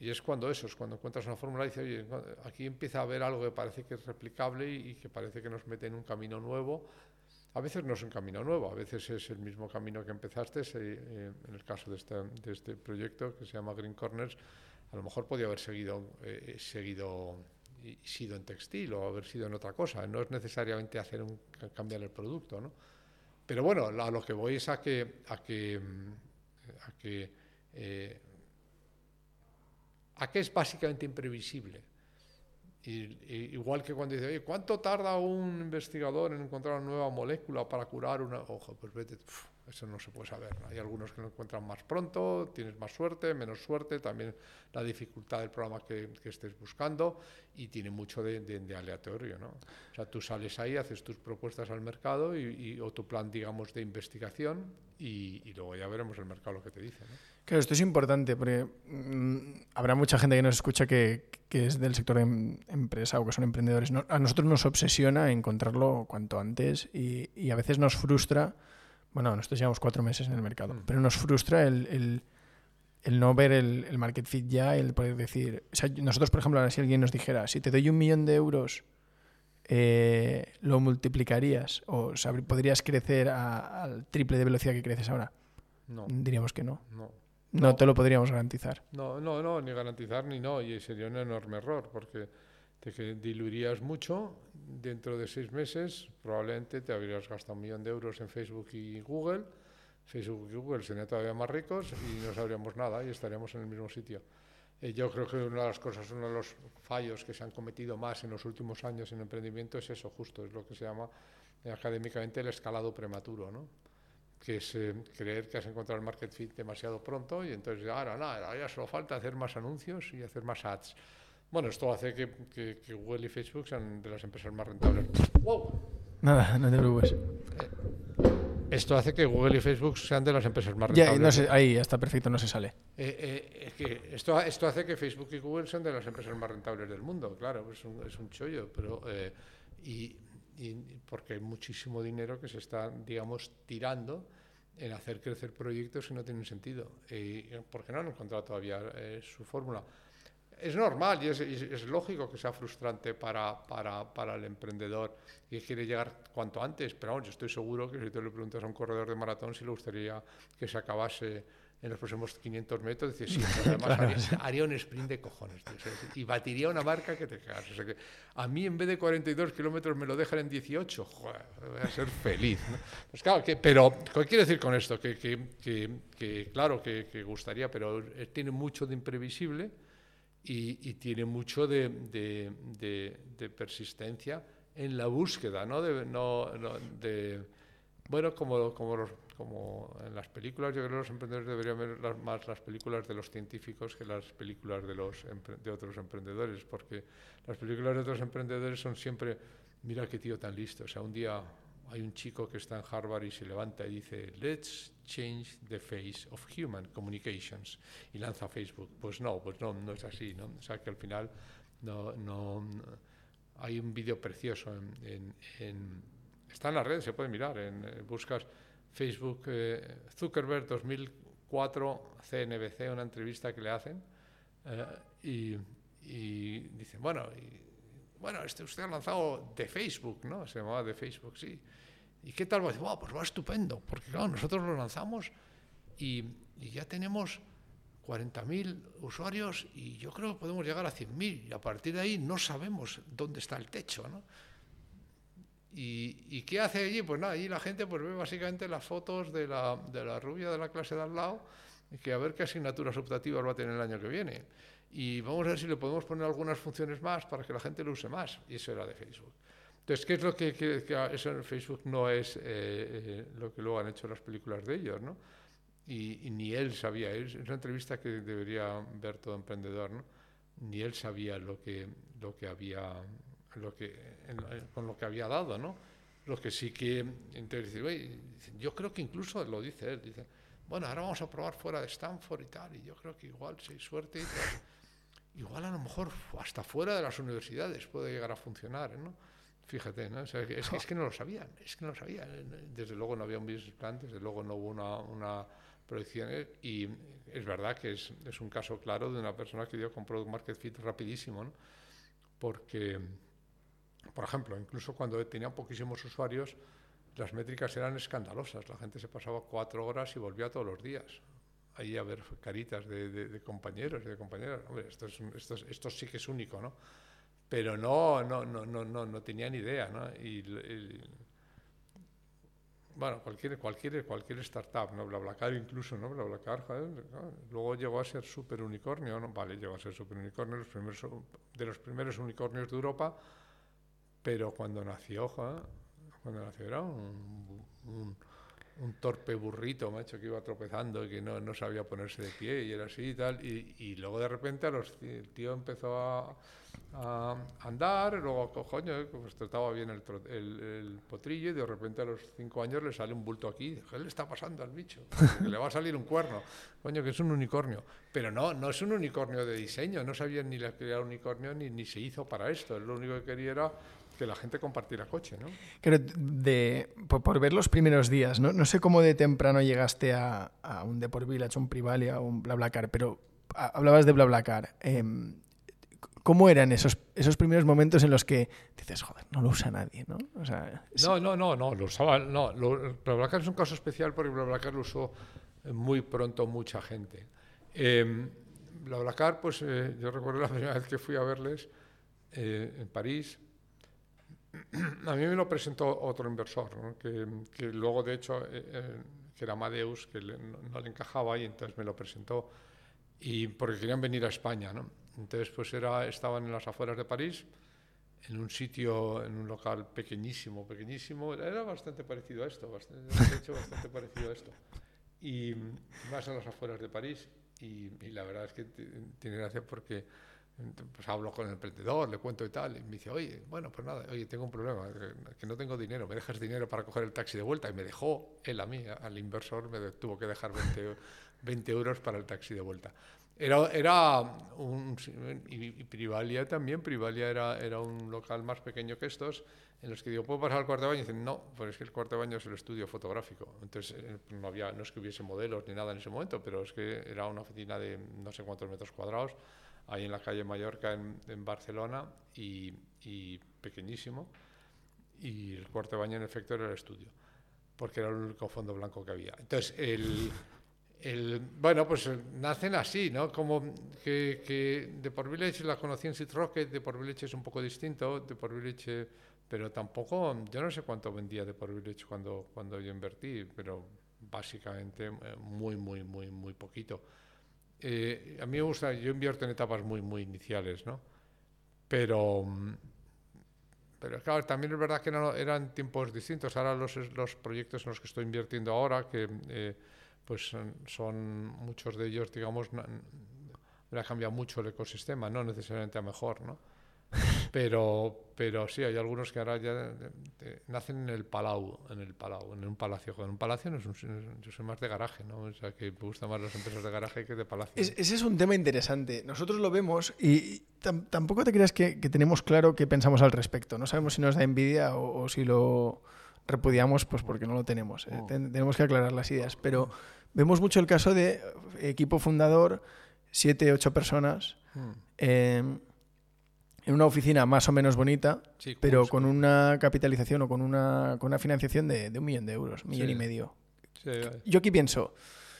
es cuando eso, es cuando encuentras una fórmula y dices, oye, aquí empieza a haber algo que parece que es replicable y que parece que nos mete en un camino nuevo. A veces no es un camino nuevo, a veces es el mismo camino que empezaste. eh, eh, en el caso de este, proyecto que se llama Green Corners, a lo mejor podía haber seguido, eh, y sido en textil o haber sido en otra cosa. No es necesariamente hacer cambiar el producto, ¿no? Pero bueno, a lo que voy es a que, a que, eh, a que es básicamente imprevisible. Y, igual que cuando dice, oye, ¿cuánto tarda un investigador en encontrar una nueva molécula para curar una hoja? Pues vete, eso no se puede saber. Hay algunos que lo encuentran más pronto, tienes más suerte, menos suerte, también la dificultad del programa que, que estés buscando y tiene mucho de, aleatorio. ¿no? O sea, tú sales ahí, haces tus propuestas al mercado y, y o tu plan, digamos, de investigación y, y, luego ya veremos el mercado lo que te dice. ¿no? Claro, esto es importante porque mmm, habrá mucha gente que nos escucha que, es del sector de em, empresa o que son emprendedores. A nosotros nos obsesiona encontrarlo cuanto antes y, a veces nos frustra, bueno, nosotros llevamos cuatro meses en el mercado, mm. pero nos frustra el, el, el no ver el, el, market fit ya, el poder decir, o sea, nosotros, por ejemplo, ahora si alguien nos dijera, si te doy un millón de euros, eh, lo multiplicarías o sea, podrías crecer a, al triple de velocidad que creces ahora. No. Diríamos que no. No. No, no, te lo podríamos garantizar. No, no, no, ni garantizar ni no, y sería un enorme error, porque te que diluirías mucho, dentro de seis meses probablemente te habrías gastado un millón de euros en Facebook y Google, Facebook y Google serían todavía más ricos y no sabríamos nada y estaríamos en el mismo sitio. Eh, yo creo que una de las cosas, uno de los fallos que se han cometido más en los últimos años en emprendimiento es eso, justo, es lo que se llama eh, académicamente el escalado prematuro, ¿no? que es eh, creer que has encontrado el market fit demasiado pronto y entonces ahora nada, ya solo falta hacer más anuncios y hacer más ads. Bueno, esto hace que, que, que Google y Facebook sean de las empresas más rentables. ¡Wow! Nada, no te preocupes. Eh, esto hace que Google y Facebook sean de las empresas más ya, rentables. no sé, ahí está perfecto, no se sale. Eh, que esto, esto hace que Facebook y Google sean de las empresas más rentables del mundo, claro, es un, es un chollo, pero... eh, y, y porque hay muchísimo dinero que se está, digamos, tirando en hacer crecer proyectos que no tienen sentido, eh, porque no han encontrado todavía eh, su fórmula. Es normal y es, es, es, lógico que sea frustrante para, para, para, el emprendedor que quiere llegar cuanto antes, pero vamos, yo estoy seguro que si tú le preguntas a un corredor de maratón si le gustaría que se acabase en los próximos 500 metros, dice, sí, pero además [laughs] claro. haría, haría, un sprint de cojones, tío, y batiría una marca que te cagas. O sea que a mí en vez de 42 kilómetros me lo dejan en 18, joder, voy a ser feliz. ¿no? Pues claro, que, pero, ¿qué quiero decir con esto? Que, que, que, que claro, que, gustaría, pero tiene mucho de imprevisible y, y tiene mucho de, de, de, de, persistencia en la búsqueda, ¿no? De, no, no, bueno, como, como, los, como en las películas, yo creo que los emprendedores deberían ver las, más las películas de los científicos que las películas de, los, de otros emprendedores, porque las películas de otros emprendedores son siempre, mira qué tío tan listo, o sea, un día hay un chico que está en Harvard y se levanta y dice, let's change the face of human communications, y lanza Facebook. Pues no, pues no, no es así, ¿no? O sea, que al final no... no hay un vídeo precioso en, está en la red, se puede mirar, en, eh, buscas Facebook eh, Zuckerberg 2004 CNBC, una entrevista que le hacen y, y, dicen, bueno, bueno, este usted ha lanzado de Facebook, ¿no? Se llamaba de Facebook, sí. ¿Y qué tal? Pues, pues va estupendo, porque claro, nosotros lo lanzamos y, y ya tenemos 40.000 usuarios y yo creo que podemos llegar a 100.000 y a partir de ahí no sabemos dónde está el techo. ¿no? ¿Y, qué hace allí? Pues nada, allí la gente pues, ve básicamente las fotos de la, de la rubia de la clase de al lado y que a ver qué asignaturas optativas va a tener el año que viene. Y vamos a ver si le podemos poner algunas funciones más para que la gente lo use más. Y eso era de Facebook. Entonces, ¿qué es lo que, que, eso en Facebook no es eh, eh, lo que luego han hecho las películas de ellos? ¿no? y, ni él sabía, es una entrevista que debería ver todo emprendedor, ¿no? ni él sabía lo que, lo que había, lo que, con lo que había dado, ¿no? Lo que sí que, entonces, yo creo que incluso lo dice él, dice, bueno, ahora vamos a probar fuera de Stanford y tal, y yo creo que igual, si hay suerte y igual a lo mejor hasta fuera de las universidades puede llegar a funcionar, ¿no? Fíjate, ¿no? es, que, no lo sabían, es que no lo sabían. Desde luego no había un business plan, desde luego no hubo una, una proyecciones y es verdad que es, es, un caso claro de una persona que dio con Product Market Fit rapidísimo, ¿no? porque, por ejemplo, incluso cuando tenía poquísimos usuarios, las métricas eran escandalosas, la gente se pasaba cuatro horas y volvía todos los días ahí a ver caritas de, de, compañeros y de compañeras. Esto, es, esto, esto, sí que es único, ¿no? Pero no, no, no, no, no, no tenía ni idea, ¿no? Y, bueno, cualquier, cualquier, cualquier startup, ¿no? BlaBlaCar incluso, ¿no? BlaBlaCar, luego llegó a ser super unicornio, ¿no? Vale, llegó a ser super unicornio, los primeros, de los primeros unicornios de Europa, pero cuando nació, cuando nació era un, un, torpe burrito, macho, que iba tropezando y que no, no, sabía ponerse de pie y era así y tal, y, y luego de repente los, el tío empezó a andar, luego, coño, pues trataba bien el, el, potrillo y de repente a los cinco años le sale un bulto aquí. ¿Qué le está pasando al bicho? Que le va a salir un cuerno. Coño, que es un unicornio. Pero no, no es un unicornio de diseño. No sabía ni la era unicornio ni, ni se hizo para esto. Lo único que quería era que la gente compartiera coche, ¿no? de, por, ver los primeros días, ¿no? no sé cómo de temprano llegaste a, a un Deport Village, un Privalia, un BlaBlaCar, pero hablabas de BlaBlaCar. Eh, ¿Cómo eran esos, esos primeros momentos en los que dices, joder, no lo usa nadie, ¿no? O sea, no, no, no, no, lo usaba, no, lo, BlaBlaCar es un caso especial porque BlaBlaCar lo usó muy pronto mucha gente. Eh, BlaBlaCar, pues eh, yo recuerdo la primera vez que fui a verles eh, en París, a mí me lo presentó otro inversor, que, luego de hecho, eh, que era Amadeus, que no, le encajaba y entonces me lo presentó, y porque querían venir a España, ¿no? Entonces, pues era, estaban en las afueras de París, en un sitio, en un local pequeñísimo, pequeñísimo, era bastante parecido a esto, de hecho bastante parecido a esto. Y más a las afueras de París, y, la verdad es que tiene gracia porque pues hablo con el emprendedor, le cuento y tal, y me dice, oye, bueno, pues nada, oye, tengo un problema, que no tengo dinero, me dejas dinero para coger el taxi de vuelta, y me dejó él a mí, al inversor, me tuvo que dejar 20, 20 [laughs] euros para el taxi de vuelta. Era, era un, y, Privalia también, Privalia era, era un local más pequeño que estos, en los que digo, ¿puedo pasar al cuarto de baño? Y dicen, no, pues es que el cuarto de baño es el estudio fotográfico. Entonces, eh, no, había, no es que hubiese modelos ni nada en ese momento, pero es que era una oficina de no sé cuántos metros cuadrados, ahí en la calle Mallorca, en, en Barcelona, y, y, pequeñísimo. Y el cuarto baño, en efecto, era el estudio, porque era el único fondo blanco que había. Entonces, el bueno, pues eh, nacen así, ¿no? Como que, que de por Village la conocí en Seed Rocket, de por Village es un poco distinto, de por Village, pero tampoco, yo no sé cuánto vendía de por Village cuando, cuando yo invertí, pero básicamente eh, muy, muy, muy, muy poquito. Eh, a mí me gusta, yo invierto en etapas muy, muy iniciales, ¿no? Pero, pero claro, también es verdad que no, eran tiempos distintos. Ahora los, los proyectos en los que estoy invirtiendo ahora, que pues son, muchos de ellos, digamos, ha cambiado mucho el ecosistema, no necesariamente a mejor, ¿no? Pero, pero sí, hay algunos que ahora ya nacen en el palau, en el palau, en un palacio. En un palacio no es un, yo soy más de garaje, ¿no? O sea, que me gustan más las empresas de garaje que de palacio. ese es un tema interesante. Nosotros lo vemos y, tampoco te creas que, tenemos claro qué pensamos al respecto. No sabemos si nos da envidia o, si lo repudiamos, pues porque no lo tenemos. ¿eh? Oh. tenemos que aclarar las ideas. Pero vemos mucho el caso de equipo fundador, siete, ocho personas. Hmm. Em, en una oficina más o menos bonita, pero con una capitalización o con una, con una financiación de, de un millón de euros, un millón y medio. Yo aquí pienso,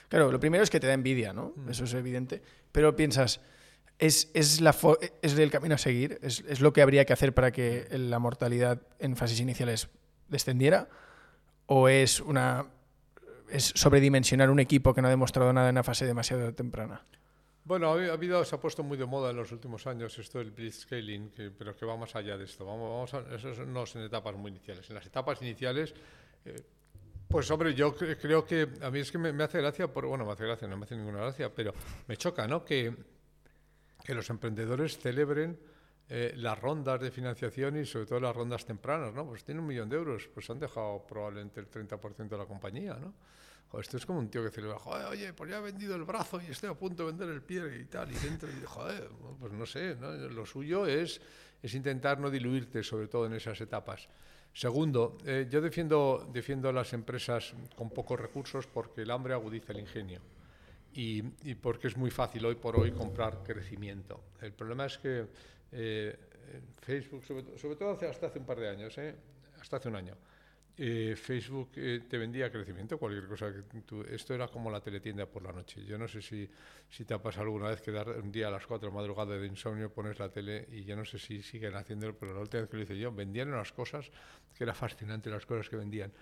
claro, lo primero es que te da envidia, ¿no? Mm. Eso es evidente, pero piensas, ¿es, es, la es el camino a seguir? ¿Es, ¿Es, lo que habría que hacer para que la mortalidad en fases iniciales descendiera? ¿O es, una, es sobredimensionar un equipo que no ha demostrado nada en una fase demasiado temprana? Bueno, ha habido, se ha puesto muy de moda en los últimos años esto del blitzscaling, que, pero que va más allá de esto. Vamos, vamos eso no es en etapas muy iniciales. En las etapas iniciales, eh, pues hombre, yo creo que a mí es que me, hace gracia, por, bueno, me hace gracia, no me hace ninguna gracia, pero me choca, ¿no? Que, que los emprendedores celebren eh, las rondas de financiación y sobre todo las rondas tempranas, ¿no? Pues tienen un millón de euros, pues han dejado probablemente el 30% de la compañía, ¿no? Esto es como un tío que celebra, joder, oye, pues ya he vendido el brazo y estoy a punto de vender el pie y tal, y dentro, y joder, pues no sé, lo suyo es, es intentar no diluirte, sobre todo en esas etapas. Segundo, eh, yo defiendo, defiendo las empresas con pocos recursos porque el hambre agudiza el ingenio y, porque es muy fácil hoy por hoy comprar crecimiento. El problema es que eh, Facebook, sobre, todo hasta hace un par de años, eh, hasta hace un año, eh, Facebook eh, te vendía crecimiento, cualquier cosa. Que esto era como la teletienda por la noche. Yo no sé si, si te ha pasado alguna vez que dar un día a las 4 de madrugada de insomnio, pones la tele y yo no sé si siguen haciéndolo, pero la última vez que lo hice yo, vendían unas cosas que era fascinante las cosas que vendían.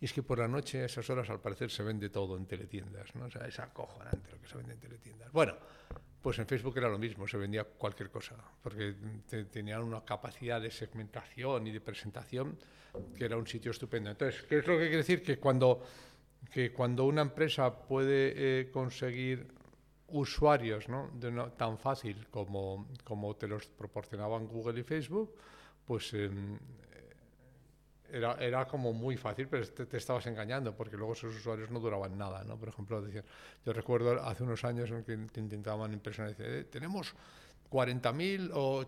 Y es que por la noche, a esas horas, al parecer, se vende todo en teletiendas. ¿no? O sea, es acojonante lo que se vende en teletiendas. Bueno, pues en Facebook era lo mismo, se vendía cualquier cosa, porque tenían una capacidad de segmentación y de presentación que era un sitio estupendo. Entonces, ¿qué es lo que quiere decir? Que cuando, que cuando una empresa puede eh, conseguir usuarios ¿no? tan fácil como, como te los proporcionaban Google y Facebook, pues em, era, era, como muy fácil, pero te, estabas engañando, porque luego esos usuarios no duraban nada, ¿no? Por ejemplo, decir, yo recuerdo hace unos años en que te intentaban impresionar, eh, tenemos 40.000 o,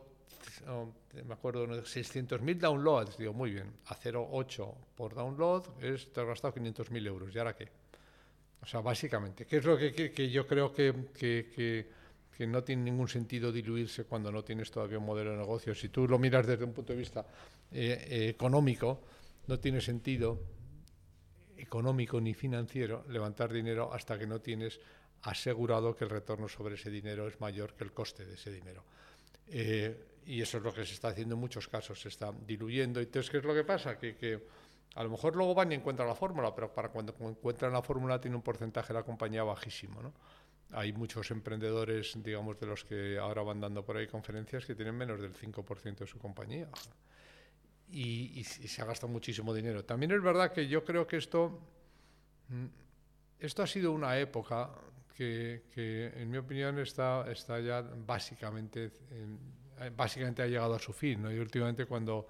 me acuerdo, 600.000 downloads, digo, muy bien, a 0,8 por download es, te has gastado 500.000 euros, ¿y ahora qué? O sea, básicamente, ¿qué es lo que, que, yo creo que, que, que, no tiene ningún sentido diluirse cuando no tienes todavía un modelo de negocio? Si tú lo miras desde un punto de vista eh, eh, económico, no tiene sentido económico ni financiero levantar dinero hasta que no tienes asegurado que el retorno sobre ese dinero es mayor que el coste de ese dinero. Eh, y eso es lo que se está haciendo en muchos casos, se está diluyendo. Entonces, ¿qué es lo que pasa? Que, que a lo mejor luego van y encuentran la fórmula, pero para cuando encuentran la fórmula tiene un porcentaje de la compañía bajísimo. ¿no? Hay muchos emprendedores, digamos, de los que ahora van dando por ahí conferencias que tienen menos del 5% de su compañía y, se ha gastado muchísimo dinero. También es verdad que yo creo que esto, mm, esto ha sido una época que, en mi opinión está, está ya básicamente, básicamente ha llegado a su fin. ¿no? Y últimamente cuando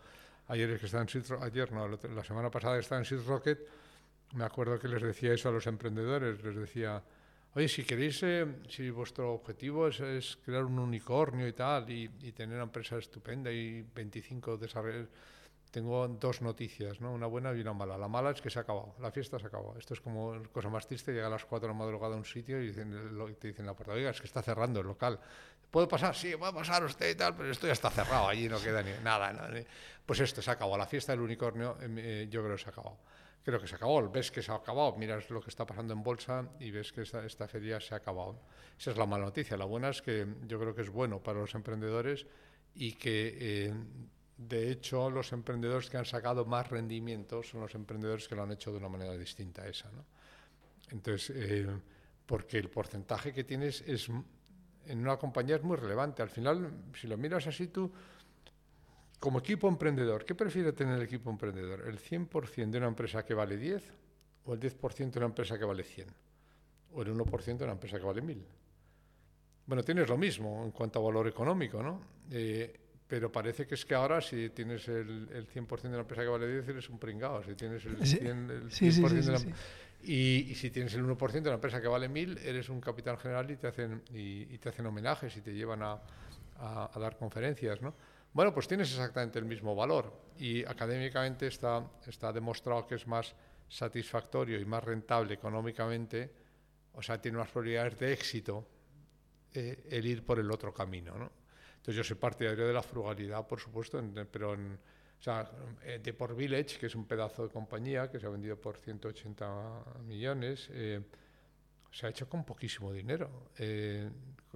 ayer es que estaba en ayer no, la semana pasada estaba en Seed Rocket, me acuerdo que les decía eso a los emprendedores, les decía, oye, si queréis, eh, si vuestro objetivo es, crear un unicornio y tal, y, tener una empresa estupenda y 25 desarrollos tengo dos noticias, ¿no? una buena y una mala. La mala es que se ha acabado, la fiesta se ha acabado. Esto es como cosa más triste, llega a las 4 de la madrugada a un sitio y dicen, te dicen la puerta, oiga, es que está cerrando el local. ¿Puedo pasar? Sí, puede pasar usted y tal, pero esto ya está cerrado, allí no queda ni nada. Pues esto se ha acabado, la fiesta del unicornio em, eh, yo creo que se ha acabado. Creo que se acabado, ves que se ha acabado, miras lo que está pasando en bolsa y ves que esta, esta feria se ha acabado. Esa es la mala noticia. La buena es que yo creo que es bueno para los emprendedores y que... Eh, de hecho, los emprendedores que han sacado más rendimiento son los emprendedores que lo han hecho de una manera distinta a esa. ¿no? Entonces, eh, porque el porcentaje que tienes es, en una compañía es muy relevante. Al final, si lo miras así tú, como equipo emprendedor, ¿qué prefiere tener el equipo emprendedor? ¿El 100% de una empresa que vale 10 o el 10% de una empresa que vale 100? ¿O el 1% de una empresa que vale 1000? Bueno, tienes lo mismo en cuanto a valor económico, ¿no? Eh, pero parece que es que ahora si tienes el, el 100% de la empresa que vale 10 eres un pringao, si tienes el 100%, el 100 de la, y, y, si tienes el 1% de la empresa que vale 1000, eres un capitán general y te hacen, y, y te hacen homenajes y te llevan a, a, a, dar conferencias, ¿no? Bueno, pues tienes exactamente el mismo valor y académicamente está, está demostrado que es más satisfactorio y más rentable económicamente, o sea, tiene unas probabilidades de éxito eh, el ir por el otro camino, ¿no? Entonces yo soy partidario de la frugalidad, por supuesto, en, pero en, o sea, eh, de por Village, que es un pedazo de compañía que se ha vendido por 180 millones, eh, se ha hecho con poquísimo dinero. Eh,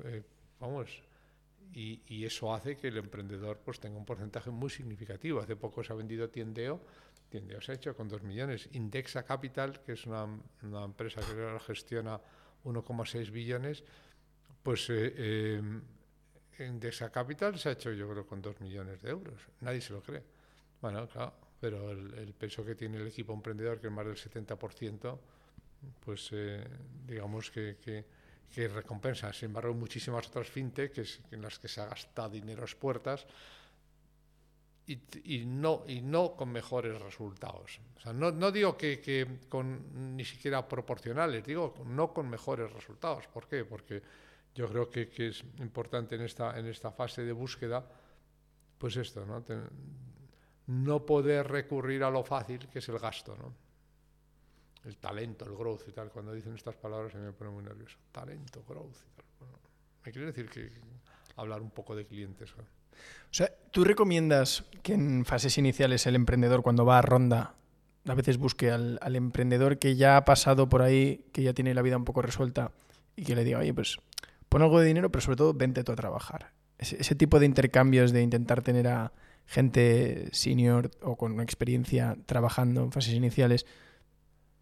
eh, vamos, y, y, eso hace que el emprendedor pues tenga un porcentaje muy significativo. Hace poco se ha vendido Tiendeo, Tiendeo se ha hecho con 2 millones. Indexa Capital, que es una, una empresa que gestiona 1,6 billones, pues eh, Indexa Capital se ha hecho yo creo con 2 millones de euros. Nadie se lo cree. Bueno, claro, pero el, el, peso que tiene el equipo emprendedor, que es más del 70%, pues eh, digamos que, que, que, recompensa. Sin embargo, muchísimas otras fintech que es, en las que se ha gastado dinero a puertas y, y, no, y no con mejores resultados. O sea, no, no digo que, que, con ni siquiera proporcionales, digo no con mejores resultados. ¿Por qué? Porque yo creo que, que es importante en esta, en esta fase de búsqueda, pues esto, ¿no? Ten, no poder recurrir a lo fácil que es el gasto, ¿no? El talento, el growth y tal. Cuando dicen estas palabras se me pone muy nervioso. Talento, growth y tal. Me quiere decir que hablar un poco de clientes. O sea, ¿tú recomiendas que en fases iniciales el emprendedor cuando va a ronda a veces busque al, al emprendedor que ya ha pasado por ahí, que ya tiene la vida un poco resuelta y que le diga, oye, pues pon algo de dinero, pero sobre todo vente tú a trabajar? Ese, ese tipo de intercambios de intentar tener a gente senior o con experiencia trabajando en fases iniciales.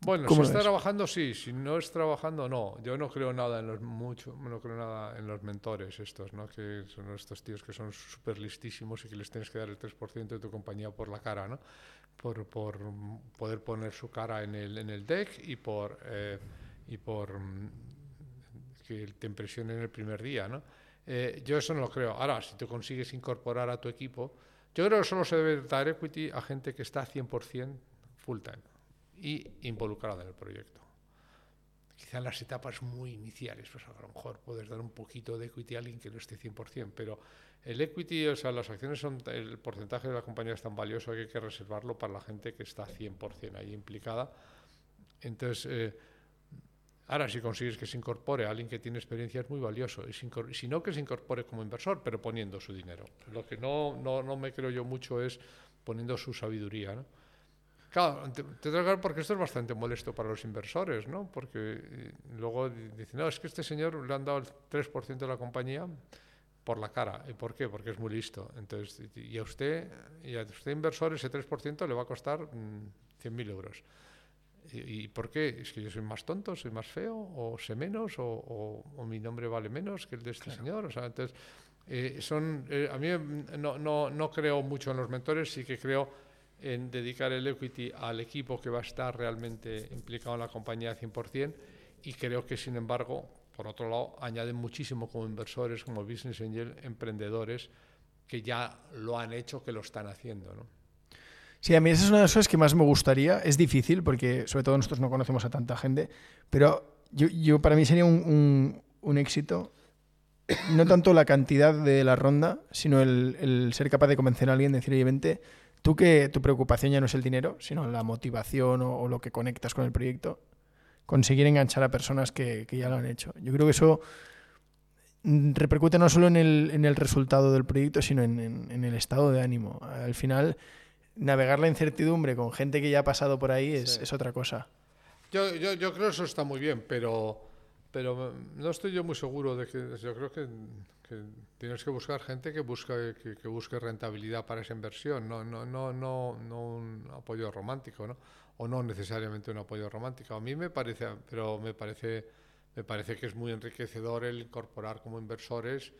Bueno, si está trabajando, sí. Si no es trabajando, no. Yo no creo nada en los mucho, no creo nada en los mentores estos, ¿no? Que son estos tíos que son súper listísimos y que les tienes que dar el 3% de tu compañía por la cara, ¿no? Por, por poder poner su cara en el, en el deck y por, eh, y por mm, que te impresionen el primer día, ¿no? Eh, yo eso no lo creo. Ahora, si tú consigues incorporar a tu equipo, yo creo que solo se debe dar equity a gente que está 100% full time y involucrada en el proyecto. Quizá en las etapas muy iniciales, pues a lo mejor puedes dar un poquito de equity a alguien que no esté 100%, pero el equity, o sea, las acciones son, el porcentaje de la compañía es tan valioso que hay que reservarlo para la gente que está 100% ahí implicada. Entonces, eh, Ahora, si consigues que se incorpore a alguien que tiene experiencia es muy valioso. Y si no, que se incorpore como inversor, pero poniendo su dinero. Lo que no, no, no me creo yo mucho es poniendo su sabiduría. ¿no? Claro, te, te tengo porque esto es bastante molesto para los inversores, ¿no? Porque luego dicen, no, es que este señor le han dado el 3% de la compañía por la cara. ¿Y por qué? Porque es muy listo. Entonces, y a usted, y a usted inversor, ese 3% le va a costar mmm, 100.000 euros. ¿Y, por qué? ¿Es que yo soy más tonto, soy más feo, o sé menos, o, o, o mi nombre vale menos que el de este claro. señor? O sea, entonces, eh, son, eh, a mí no, no, no creo mucho en los mentores, sí que creo en dedicar el equity al equipo que va a estar realmente implicado en la compañía 100%, y creo que, sin embargo, por otro lado, añaden muchísimo como inversores, como business angel, emprendedores que ya lo han hecho, que lo están haciendo, ¿no? Sí, a mí esa es una de las cosas que más me gustaría. Es difícil porque sobre todo nosotros no conocemos a tanta gente, pero yo, yo para mí sería un, un, un, éxito no tanto la cantidad de la ronda, sino el, el, ser capaz de convencer a alguien, de decir, oye, vente, tú que tu preocupación ya no es el dinero, sino la motivación o, o lo que conectas con el proyecto, conseguir enganchar a personas que, que ya lo han hecho. Yo creo que eso repercute no solo en el, en el resultado del proyecto, sino en, en, en el estado de ánimo. Al final navegar la incertidumbre con gente que ya ha pasado por ahí es, sí. es otra cosa. Yo, yo, yo, creo que eso está muy bien, pero, pero no estoy yo muy seguro de que. Yo creo que, tienes que buscar gente que busque, que, que, busque rentabilidad para esa inversión, no, no, no, no, no un apoyo romántico, ¿no? O no necesariamente un apoyo romántico. A mí me parece, pero me parece, me parece que es muy enriquecedor el incorporar como inversores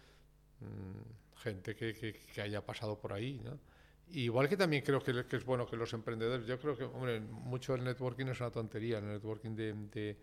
mmm, gente que, que, haya pasado por ahí, ¿no? Igual que también creo que, es bueno que los emprendedores, yo creo que, hombre, mucho el networking es una tontería, el networking de,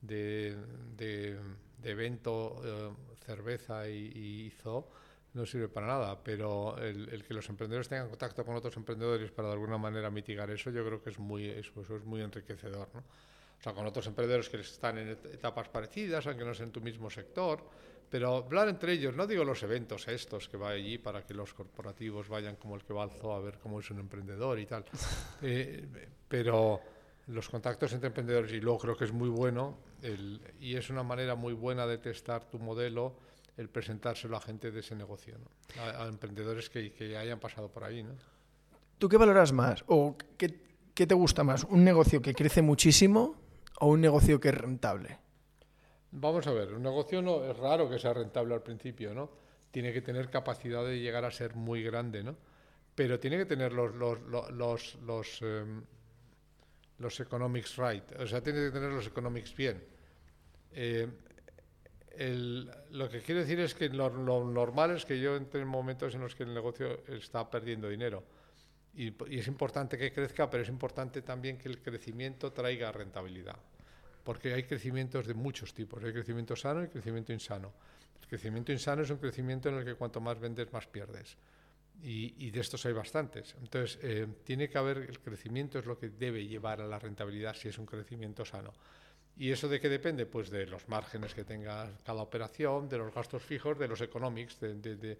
de, de, evento, eh, cerveza y, y zoo, no sirve para nada, pero el, que los emprendedores tengan contacto con otros emprendedores para de alguna manera mitigar eso, yo creo que es muy, eso, es muy enriquecedor. ¿no? O sea, con otros emprendedores que están en etapas parecidas, aunque no sea en tu mismo sector, pero hablar entre ellos, no digo los eventos estos que va allí para que los corporativos vayan como el que va al zoo a ver cómo es un emprendedor y tal, [laughs] eh, pero los contactos entre emprendedores, y luego creo que es muy bueno, el, y es una manera muy buena de testar tu modelo el presentárselo a gente de ese negocio, a, emprendedores que, que, hayan pasado por ahí. ¿no? ¿Tú qué valoras más o qué, qué te gusta más? ¿Un negocio que crece muchísimo o un negocio que es rentable? Vamos a ver, un negocio no es raro que sea rentable al principio, ¿no? Tiene que tener capacidad de llegar a ser muy grande, ¿no? Pero tiene que tener los los los los, em, los economics right, o sea, tiene que tener los economics bien. Eh, lo que quiero decir es que lo, normal es que yo entre en momentos en los que el negocio está perdiendo dinero. Y, es importante que crezca, pero es importante también que el crecimiento traiga rentabilidad. Porque hay crecimientos de muchos tipos. Hay crecimiento sano y crecimiento insano. El crecimiento insano es un crecimiento en el que cuanto más vendes, más pierdes. Y, de estos hay bastantes. Entonces, eh, tiene que haber, el crecimiento es lo que debe llevar a la rentabilidad si es un crecimiento sano. ¿Y eso de qué depende? Pues de los márgenes que tenga cada operación, de los gastos fijos, de los economics, de,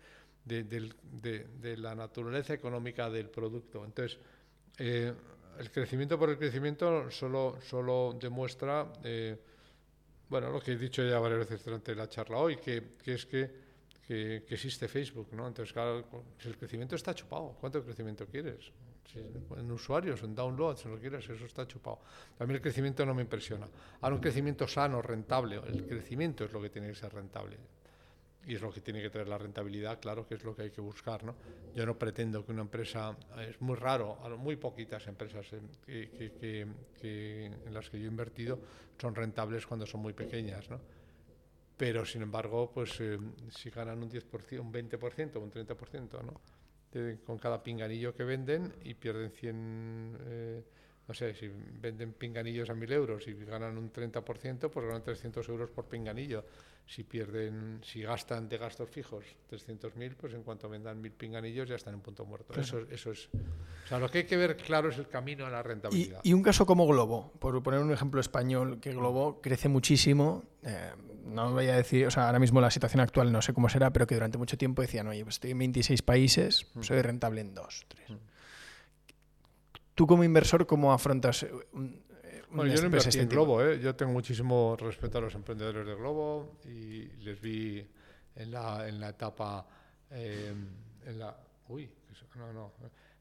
la naturaleza económica del producto. Entonces, eh, el crecimiento por el crecimiento solo, solo demuestra, eh, bueno, lo que he dicho ya varias veces durante la charla hoy, que, es que, que, existe Facebook, ¿no? Entonces, claro, el crecimiento está chupado. ¿Cuánto crecimiento quieres? en usuarios, en downloads, en lo que quieras, eso está chupado. A mí el crecimiento no me impresiona. Ahora un crecimiento sano, rentable, el crecimiento es lo que tiene que ser rentable. Y es lo que tiene que tener la rentabilidad, claro que es lo que hay que buscar. ¿no? Yo no pretendo que una empresa, es muy raro, muy poquitas empresas que, en las que yo he invertido son rentables cuando son muy pequeñas. ¿no? Pero sin embargo, pues eh, si ganan un 10%, un 20%, un 30%, ¿no? con cada pinganillo que venden y pierden 100, eh, no sé, si venden pinganillos a 1.000 euros y ganan un 30%, pues ganan 300 euros por pinganillo. Si pierden, si gastan de gastos fijos 300.000, pues en cuanto vendan 1.000 pinganillos ya están en punto muerto. Eso, eso es. O sea, lo que hay que ver claro es el camino a la rentabilidad. Y, un caso como Globo, por poner un ejemplo español, que Globo crece muchísimo. Eh, no voy a decir, o sea, ahora mismo la situación actual no sé cómo será, pero que durante mucho tiempo decían, oye, pues estoy en 26 países, mm. soy rentable en dos, tres. Mm. Tú como inversor, ¿cómo afrontas un, bueno, yo no invertí en Globo, ¿eh? yo tengo muchísimo respeto a los emprendedores de Globo y les vi en la, en la etapa, eh, en la, uy, no, no,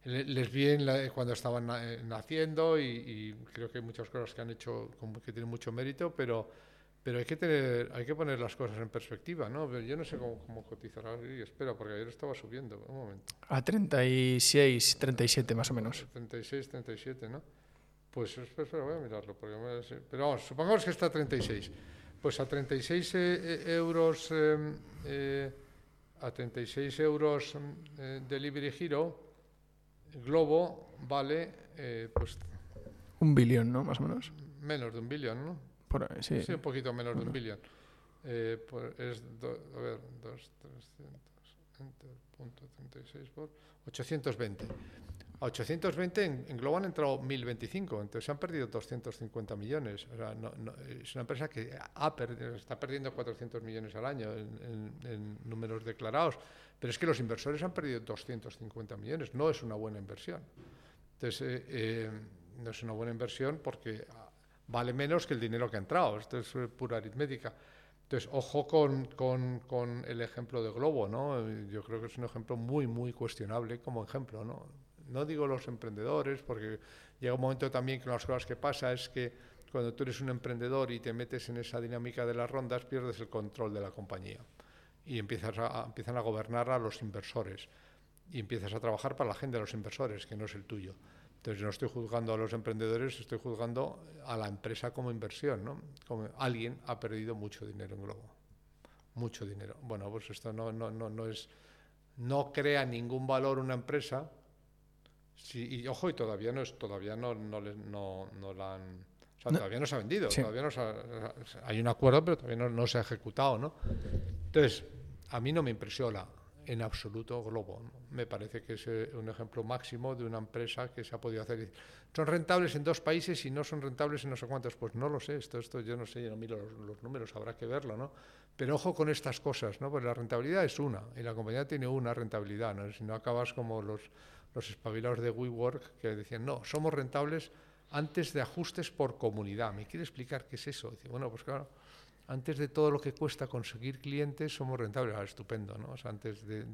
les vi en cuando estaban naciendo y, y, creo que hay muchas cosas que han hecho que tienen mucho mérito, pero pero hay que tener, hay que poner las cosas en perspectiva, ¿no? Yo no sé cómo, cómo cotizará y espero, porque ayer estaba subiendo, un momento. A 36, 37 más o menos. 36, 37, ¿no? Pues espera, voy a mirarlo, porque pero vamos, supongamos que está a 36. Pues a 36 eh, eh, euros, eh, a 36 euros Delivery Hero, Globo vale, pues... Un billón, ¿no? Más o menos. Menos de un billón, ¿no? sí. un poquito menos de un billón. Eh, es, a ver, 2, 300, punto 36 por 820. A 820 en, en, Globo han entrado 1025, entonces se han perdido 250 millones. O sea, no, no, es una empresa que ha perdido, está perdiendo 400 millones al año en, en, números declarados, pero es que los inversores han perdido 250 millones, no es una buena inversión. Entonces, eh, eh, no es una buena inversión porque vale menos que el dinero que ha entrado. Esto es eh, pura aritmética. Entonces, ojo con, con, con, el ejemplo de Globo, ¿no? Yo creo que es un ejemplo muy, muy cuestionable como ejemplo, ¿no? No digo los emprendedores, porque llega un momento también que las cosas que pasa es que cuando tú eres un emprendedor y te metes en esa dinámica de las rondas, pierdes el control de la compañía y empiezas a, empiezan a gobernar a los inversores y empiezas a trabajar para la gente de los inversores, que no es el tuyo. Entonces no estoy juzgando a los emprendedores, estoy juzgando a la empresa como inversión. ¿no? Como alguien ha perdido mucho dinero en Globo. Mucho dinero. Bueno, pues esto no, no, no, no es. No crea ningún valor una empresa. Sí, y ojo, y todavía no es, todavía no, no, no, no la han. O sea, todavía no se ha vendido, todavía no se ha, hay un acuerdo, pero todavía no, no se ha ejecutado, ¿no? Entonces, a mí no me impresiona en absoluto globo. Me parece que es eh, un ejemplo máximo de una empresa que se ha podido hacer. Son rentables en dos países y no son rentables en no sé cuántos. Pues no lo sé, esto, esto yo no sé, yo no miro los, números, habrá que verlo, ¿no? Pero ojo con estas cosas, ¿no? Porque la rentabilidad es una y la compañía tiene una rentabilidad, ¿no? Si no acabas como los, los espabilados de WeWork que decían, no, somos rentables antes de ajustes por comunidad. ¿Me quiere explicar qué es eso? Dice, bueno, pues claro antes de todo lo que cuesta conseguir clientes, somos rentables. Ah, estupendo, ¿no? O sea, antes de,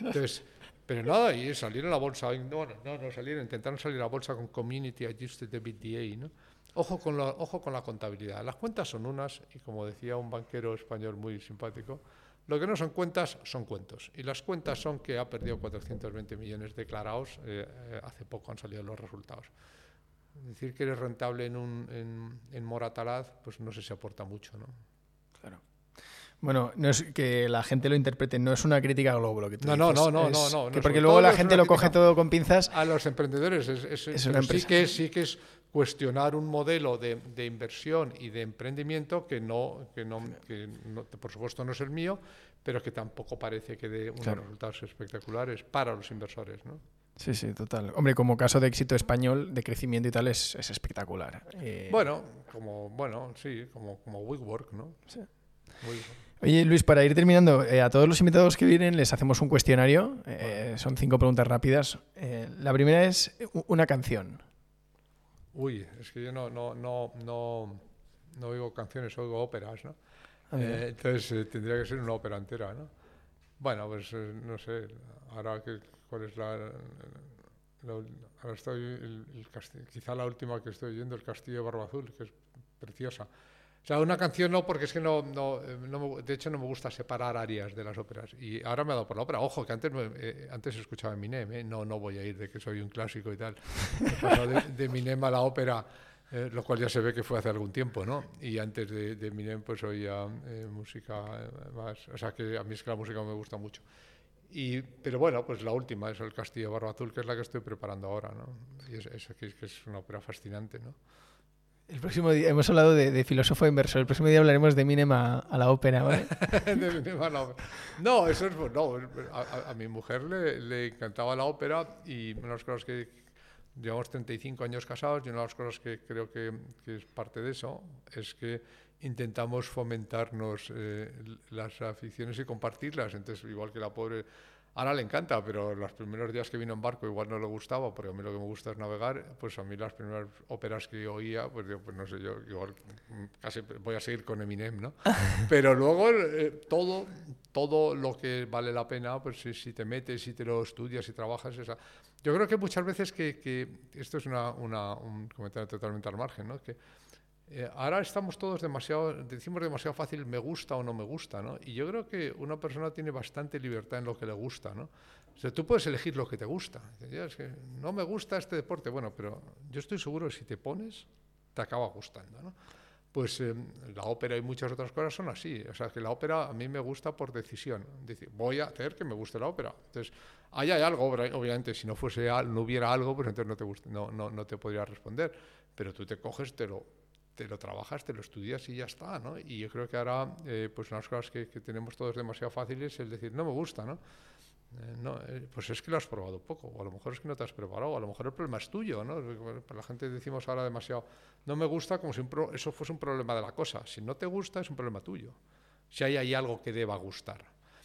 Entonces, pero nada, y salir a la bolsa, no, no, no, salir, intentaron salir a la bolsa con Community Adjusted EBITDA, ¿no? Ojo con, la, ojo con la contabilidad. Las cuentas son unas, y como decía un banquero español muy simpático, lo que no son cuentas son cuentos. Y las cuentas son que ha perdido 420 millones declarados, eh, eh, hace poco han salido los resultados decir que eres rentable en, un, en, en Moratalaz, pues no sé si aporta mucho, ¿no? Claro. Bueno, no es que la gente lo interprete, no es una crítica global lo que tú no, no, no, no, no, no, que porque luego la gente lo coge todo con pinzas. A los emprendedores es, es, sí que sí que es cuestionar un modelo de, de, inversión y de emprendimiento que no, que no, que no, por supuesto no es el mío, pero que tampoco parece que dé unos resultados espectaculares para los inversores, ¿no? Sí, sí, total. Hombre, como caso de éxito español, de crecimiento y tal, es, espectacular. Eh, bueno, como, bueno, sí, como, como WeWork, ¿no? Sí. Oye, Luis, para ir terminando, eh, a todos los invitados que vienen les hacemos un cuestionario. Eh, son cinco preguntas rápidas. la primera es una canción. Uy, es que yo no, no, no, no, no oigo canciones, oigo óperas, ¿no? Ah, entonces tendría que ser una ópera entera, ¿no? Bueno, pues no sé, ahora que cuál es la, ahora estoy el, quizá la última que estoy oyendo el Castillo de Barba Azul que es preciosa o sea una canción no porque es que no, no, no de hecho no me gusta separar áreas de las óperas y ahora me ha dado por la ópera ojo que antes eh, antes escuchaba Eminem ¿eh? no no voy a ir de que soy un clásico y tal de, de Eminem a la ópera eh, lo cual ya se ve que fue hace algún tiempo, ¿no? Y antes de, de Eminem pues oía música más, o sea que a mí es que la música me gusta mucho. Y, pero bueno, pues la última es el Castillo Barba Azul, que es la que estoy preparando ahora, ¿no? Y es, es, que es una ópera fascinante, ¿no? El próximo día, hemos hablado de, filósofo inversor, el próximo día hablaremos de Minem a, la ópera, ¿vale? [laughs] No, eso es, no, a, mi mujer le, encantaba la ópera y una de las cosas que llevamos 35 años casados y una de las cosas que creo que, que es parte de eso es que intentamos fomentarnos eh, las aficiones y compartirlas. Entonces, igual que la pobre, ahora le encanta, pero los primeros días que vino en barco igual no le gustaba, porque a mí lo que me gusta es navegar, pues a mí las primeras óperas que oía, pues yo, pues no sé, yo igual casi voy a seguir con Eminem, ¿no? [laughs] pero luego eh, todo, todo lo que vale la pena, pues si, si, te metes, si te lo estudias, si trabajas, esa... Yo creo que muchas veces que, que esto es una, una, un comentario totalmente al margen, ¿no? Que, eh, ahora estamos todos demasiado, decimos demasiado fácil me gusta o no me gusta, ¿no? Y yo creo que una persona tiene bastante libertad en lo que le gusta, ¿no? O sea, tú puedes elegir lo que te gusta. Es que no me gusta este deporte, bueno, pero yo estoy seguro que si te pones, te acaba gustando, ¿no? Pues eh, la ópera y muchas otras cosas son así. O sea, que la ópera a mí me gusta por decisión. Decir, voy a hacer que me guste la ópera. Entonces, ahí hay algo, obviamente, si no fuese no hubiera algo, pues entonces no te, no, no, no te podría responder. Pero tú te coges, te lo te lo trabajas, te lo estudias y ya está, ¿no? Y yo creo que ahora, eh, pues unas cosas que, que, tenemos todos demasiado fáciles es el decir, no me gusta, ¿no? Eh, no eh, pues es que lo has probado poco, o a lo mejor es que no te has preparado, o a lo mejor el problema es tuyo, ¿no? Para la gente decimos ahora demasiado, no me gusta como si eso fuese un problema de la cosa. Si no te gusta, es un problema tuyo. Si hay ahí algo que deba gustar.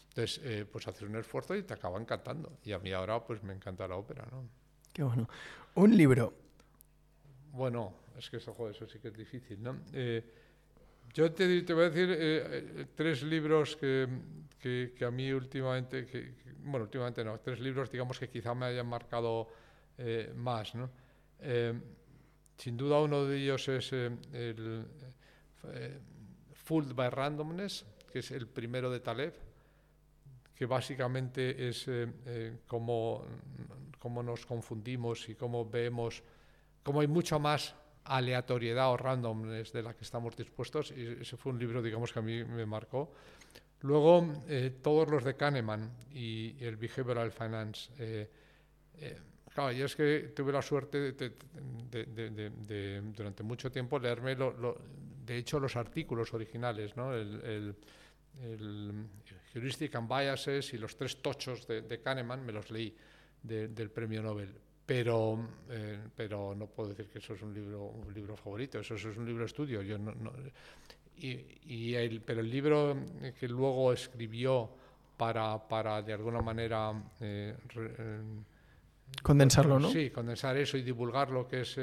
Entonces, pues haces un esfuerzo y te acaba encantando. Y a mí ahora, pues me encanta la ópera, ¿no? Qué bueno. Un libro. Bueno, es que eso, joder, eso sí que es difícil, ¿no? Eh, yo te, te, voy a decir eh, eh, tres libros que, que, que, a mí últimamente, que, bueno, últimamente no, tres libros, digamos, que quizá me hayan marcado más, ¿no? sin duda uno de ellos es el Fooled by Randomness, que es el primero de Taleb, que básicamente es cómo, cómo nos confundimos y cómo vemos, cómo hay mucho más aleatoriedad o randomness de la que estamos dispuestos. Y ese fue un libro, digamos, que a mí me marcó. Luego, eh, todos los de Kahneman y, el Behavioral Finance. Eh, eh, claro, yo es que tuve la suerte de, de, durante mucho tiempo leerme, lo, lo, de hecho, los artículos originales, ¿no? el, el Heuristic and Biases y los tres tochos de, de Kahneman, me los leí del premio Nobel. Pero, eh, pero no puedo decir que eso es un libro, un libro favorito, eso, es un libro estudio. Yo no, y, y el, pero el libro que luego escribió para, para de alguna manera... Eh, eh, Condensarlo, ¿no? Sí, condensar eso y divulgar lo que es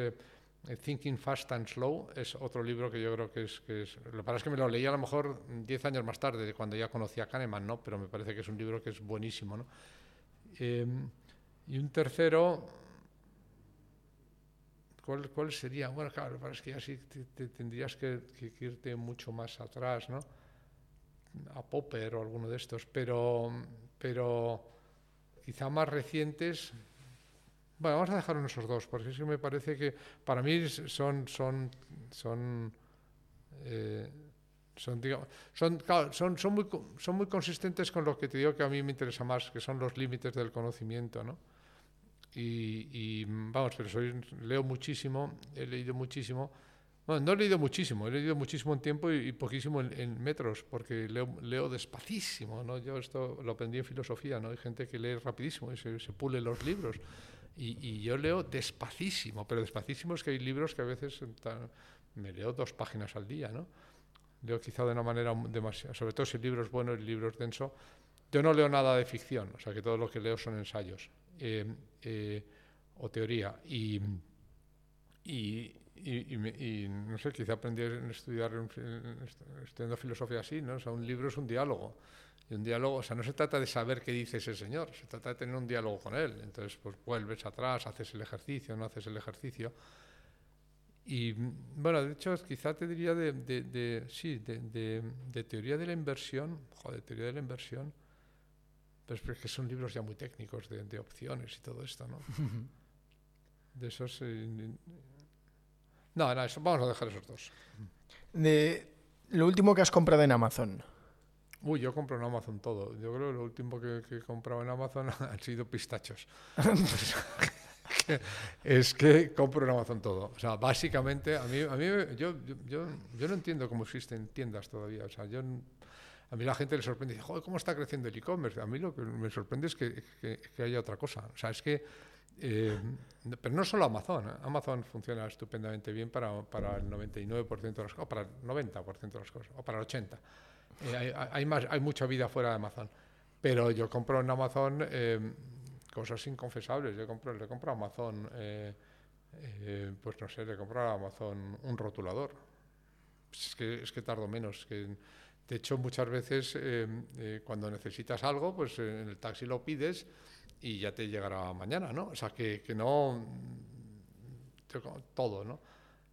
Thinking Fast and Slow es otro libro que yo creo que es, que es... Lo que pasa es que me lo leí a lo mejor 10 años más tarde, cuando ya conocía a Kahneman, ¿no? Pero me parece que es un libro que es buenísimo, ¿no? y un tercero, ¿cuál, ¿cuál, sería? Bueno, claro, es que ya sí te, tendrías que, irte mucho más atrás, ¿no? A Popper o alguno de estos, pero, pero quizá más recientes. Bueno, vamos a dejar en esos dos, porque es que me parece que para mí son, son, son eh, son, son, son, son, muy, son muy consistentes con lo que te digo que a mí me interesa más, que son los límites del conocimiento, ¿no? Y, vamos, pero soy, leo muchísimo, he leído muchísimo. Bueno, no he leído muchísimo, he leído muchísimo en tiempo y, poquísimo en, metros, porque leo, leo despacísimo, ¿no? Yo esto lo aprendí en filosofía, ¿no? Hay gente que lee rapidísimo y se, se pule los libros. Y, y, yo leo despacísimo, pero despacísimo es que hay libros que a veces me leo dos páginas al día, ¿no? Leo quizá de una manera demasiado, sobre todo si el libro es bueno y el libro es denso. Yo no leo nada de ficción, o sea que todo lo que leo son ensayos eh, eh, o teoría. Y, y, y, no sé, quizá aprendí a estudiar estudiando filosofía así, ¿no? O sea, un libro es un diálogo. Y un diálogo, o sea, no se trata de saber qué dice ese señor, se trata de tener un diálogo con él. Entonces, pues vuelves atrás, haces el ejercicio, no haces el ejercicio. Y bueno, de hecho, quizá te diría de, de, sí, de, de, teoría de la inversión, joder, teoría de la inversión, pero es que son libros ya muy técnicos de, opciones y todo esto, ¿no? [laughs] de esos... Eh, no, no, eso, vamos a dejar esos dos. De lo último que has comprado en Amazon. Uy, yo compro en Amazon todo. Yo creo que lo último que, que he comprado en Amazon [laughs] han sido pistachos. [laughs] es que compro en Amazon todo. O sea, básicamente, a mí, a mí yo, yo, yo, no entiendo cómo existen tiendas todavía. O sea, yo, a mí la gente le sorprende, dice, joder, ¿cómo está creciendo el e-commerce? A mí lo que me sorprende es que, haya otra cosa. O sea, es que, eh, pero no solo Amazon. ¿eh? Amazon funciona estupendamente bien para, para el 99% de las cosas, para el 90% de las cosas, o para el 80%. Eh, hay, hay, más, hay mucha vida fuera de Amazon. Pero yo compro en Amazon cosas inconfesables. Yo compro, le compro a Amazon, eh, eh, pues no sé, le compro a Amazon un rotulador. Es que, es que tardo menos. Que, de hecho, muchas veces eh, cuando necesitas algo, pues en el taxi lo pides y ya te llegará mañana, ¿no? O sea, que, que no... Todo, ¿no?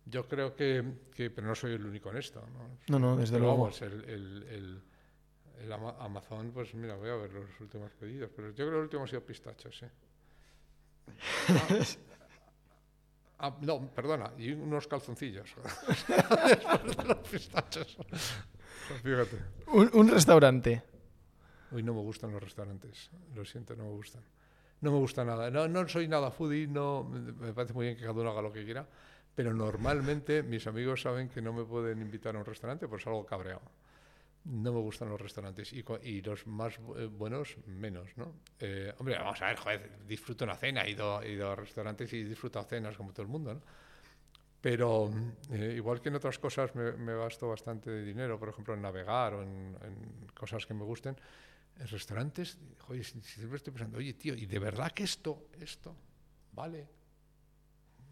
Yo creo que, que, pero no soy el único en esto, ¿no? No, no, desde luego. Vamos, el, el el Amazon, pues mira, voy a ver los últimos pedidos, pero yo creo que el último ha sido pistachos, sí. Ah, ah, no, perdona, y unos calzoncillos. [laughs] los pistachos. Fíjate. Un, restaurante. Uy, no me gustan los restaurantes. Lo siento, no me gustan. No me gusta nada. No, no soy nada foodie, no, me parece muy bien que cada uno haga lo que quiera, pero normalmente mis amigos saben que no me pueden invitar a un restaurante, por algo cabreado no me gustan los restaurantes y, y los más eh, buenos menos, ¿no? Eh, hombre, vamos a ver, joder, disfruto una cena, he ido, he ido a restaurantes y disfruto cenas como todo el mundo, ¿no? Pero eh, igual que en otras cosas me, me, gasto bastante dinero, por ejemplo en navegar o en, cosas que me gusten, en restaurantes, joder, siempre estoy pensando, oye tío, ¿y de verdad que esto, esto, vale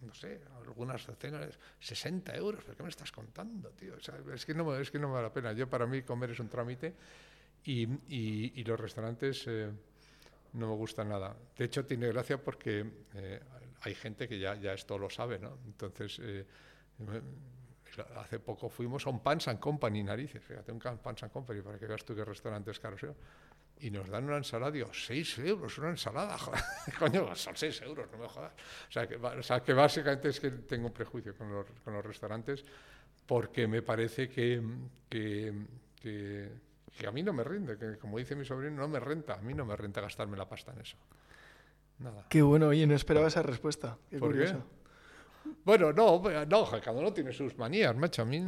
no sé, algunas cenas, 60 euros, ¿pero qué me estás contando, tío? es, que no, es que no me vale la pena. Yo, para mí, comer es un trámite y, y, los restaurantes eh, no me gustan nada. De hecho, tiene gracia porque eh, hay gente que ya, esto lo sabe, ¿no? Entonces, eh, hace poco fuimos a un Pans and Company, narices, fíjate, un Pans and Company, para que veas tú qué restaurantes caros son y nos dan una ensalada, digo, 6 euros, una ensalada, [laughs] coño, son 6 euros, no me jodas. O sea, que, o básicamente es que tengo un prejuicio con los, con los restaurantes porque me parece que, que, a mí no me rinde, que como dice mi sobrino, no me renta, a mí no me renta gastarme la pasta en eso. Nada. Qué bueno, oye, no esperaba esa respuesta. Qué curioso. Bueno, no, no, cada uno tiene sus manías, macho. A mí.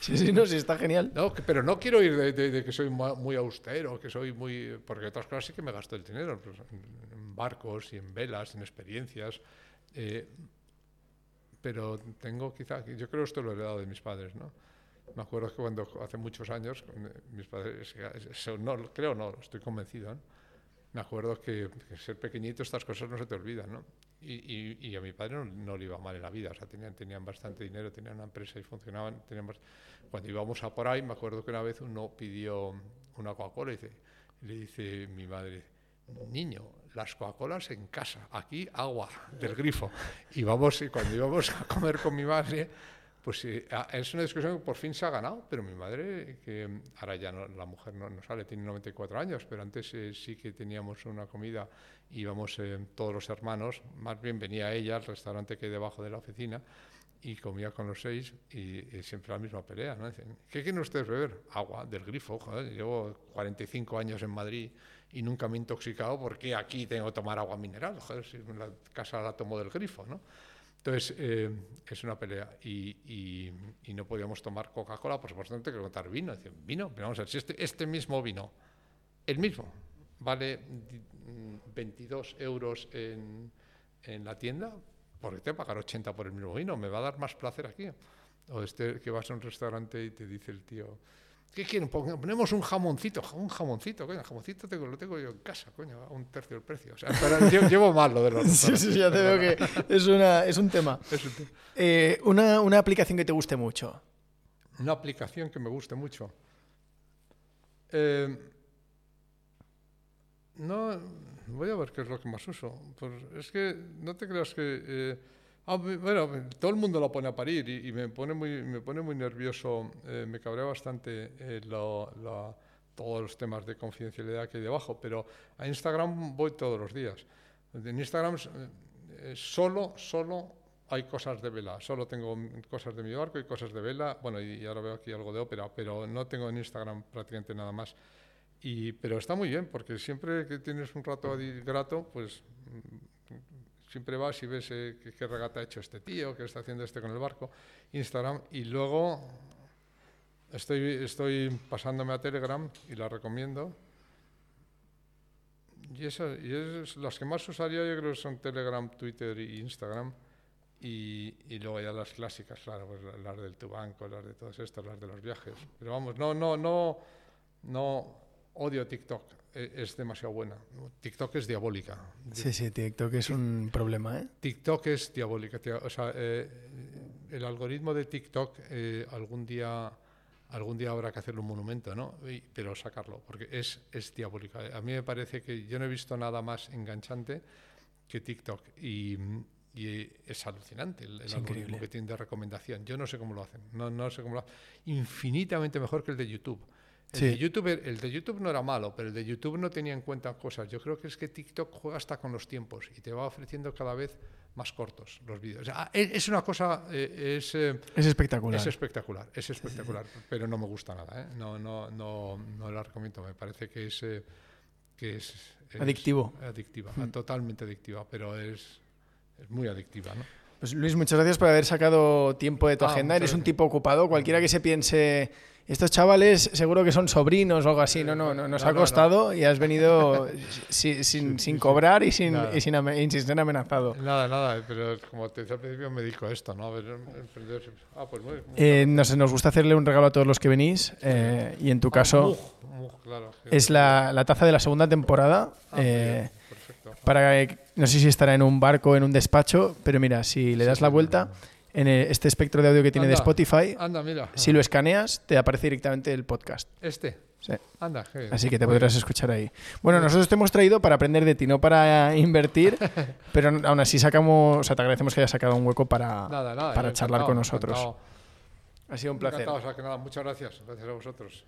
Sí, sí, no, sí, está genial. No, que- pero no quiero ir de, de- de que soy mu- muy austero, que soy muy. Porque otras cosas sí que me gasto el dinero, pues, en, en barcos y en velas, en experiencias. eh, pero tengo quizá. Yo creo que esto lo he heredado de mis padres, ¿no? Me acuerdo que cuando hace muchos años, mis padres. eso no, creo, no, estoy convencido. Me acuerdo que, ser pequeñito estas cosas no se te olvidan, ¿no? Y, y- y a mi padre no, no le iba mal en la vida, o sea, tenían, tenían bastante dinero, tenían una empresa y funcionaban. Tenían Cuando íbamos a por ahí, me acuerdo que una vez uno pidió una Coca-Cola y, y le dice mi madre, niño, las Coca-Colas en casa, aquí agua del grifo. Y vamos, y cuando íbamos a comer con mi madre, pues ah, es una discusión que por fin se ha ganado, pero mi madre, que ahora ya no- la mujer no, no sale, tiene 94 años, pero antes eh, sí que teníamos una comida, íbamos eh, todos los hermanos, más bien venía ella al restaurante que hay debajo de la oficina y comía con los seis y, y siempre la misma pelea, ¿no? Dicen, ¿qué quieren ustedes beber? Agua, del grifo, joder, llevo 45 años en Madrid y nunca me he intoxicado, ¿por qué aquí tengo que tomar agua mineral? Joder, si la casa la tomo del grifo, ¿no? Entonces, eh, es una pelea. Y, no podíamos tomar Coca-Cola, por supuesto, tengo que contar vino. Dicen, vino, pero vamos a ver, si este, este mismo vino, el mismo, vale di- mm, 22 euros en, en la tienda, ¿por qué te pagar 80 por el mismo vino? ¿Me va a dar más placer aquí? O este que vas a un restaurante y te dice el tío, ¿qué quieren? Pon- Ponemos un jamoncito, ja- un jamoncito, coño, jamoncito tengo, lo tengo yo en casa, coño, a un tercio del precio. O sea, pero lle- [laughs] llevo mal lo de los Sí, sí, ya te veo que [laughs] es, una, es un tema. [laughs] Es un te- Eh, una, una aplicación que te guste mucho. Una aplicación que me guste mucho. Eh, no, voy a ver qué es lo que más uso. Pues es que no te creas que... eh, ah, bu- bueno, todo el mundo lo pone a parir y, y me, pone muy, me pone muy nervioso, eh, me cabrea bastante eh, lo- la- todos los temas de confidencialidad que hay debajo, pero a Instagram voy todos los días. En Instagram eh, eh, solo, solo hay cosas de vela. Solo tengo cosas de mi barco y cosas de vela. Bueno, y, y ahora veo aquí algo de ópera, pero no tengo en Instagram prácticamente nada más. Y, pero está muy bien, porque siempre que tienes un rato grato, pues siempre vas y ves eh, qué, regata ha hecho este tío, qué está haciendo este con el barco, Instagram, y luego estoy, estoy pasándome a Telegram y la recomiendo. Y, esa, y es, las que más usaría yo creo son Telegram, Twitter y Instagram. Y, y luego ya las clásicas, claro, pues la- las del tu banco, las de todas estas, las de los viajes. Pero vamos, no, no, no, no odio TikTok, e- es demasiado buena. TikTok es diabólica. Sí, sí, TikTok es un problema, ¿eh? TikTok es diabólica. O sea, eh, el algoritmo de TikTok eh, algún día algún día habrá que hacerle un monumento, ¿no? Y- pero sacarlo, porque es, es diabólica. A mí me parece que yo no he visto nada más enganchante que TikTok y, y es alucinante el, el Es algoritmo increíble. que tiene de recomendación. Yo no sé cómo lo hacen, no, no sé cómo lo hacen. Infinitamente mejor que el de YouTube. El, Sí. de YouTube, el de YouTube no era malo, pero el de YouTube no tenía en cuenta cosas. Yo creo que es que TikTok juega hasta con los tiempos y te va ofreciendo cada vez más cortos los vídeos. O sea, es, una cosa, eh, es, eh, Es espectacular. es espectacular, es espectacular, pero no me gusta nada. ¿eh? No, no, no, no la recomiendo. Me parece que es, que es, es Adictivo. Adictiva, totalmente adictiva, pero es, es muy adictiva. ¿no? Pues Luis, muchas gracias por haber sacado tiempo de tu Ah, agenda. Eres un tipo ocupado. Cualquiera que se piense, estos chavales seguro que son sobrinos o algo así. No, no, no nos No, ha no, costado y has venido [laughs] si- sin, sin cobrar y sin, y sin, y sin ser amenazado. Nada, nada, pero como te decía al principio me dedico a esto, ¿no? A ver, Ah, pues muy, muy- Eh, nos, nos gusta hacerle un regalo a todos los que venís eh, y en tu Ah, caso claro, sí. es la, la taza de la segunda temporada. Ah, eh, bien, para no sé si estará en un barco o en un despacho, pero mira, si le das la vuelta en eh, este espectro de audio que tiene de. Spotify, Anda, mira. si lo escaneas, te aparece directamente el podcast. Este. Sí. Anda, bien. Así que te podrás escuchar ahí. Bueno, nosotros te hemos traído para aprender de ti, no para [laughs] invertir, pero aún así sacamos, o sea, te agradecemos que hayas sacado un hueco para, Nada, nada. para charlar con nosotros. encantado. Ha sido un placer. Encantado, o sea que nada, muchas gracias. Gracias a vosotros.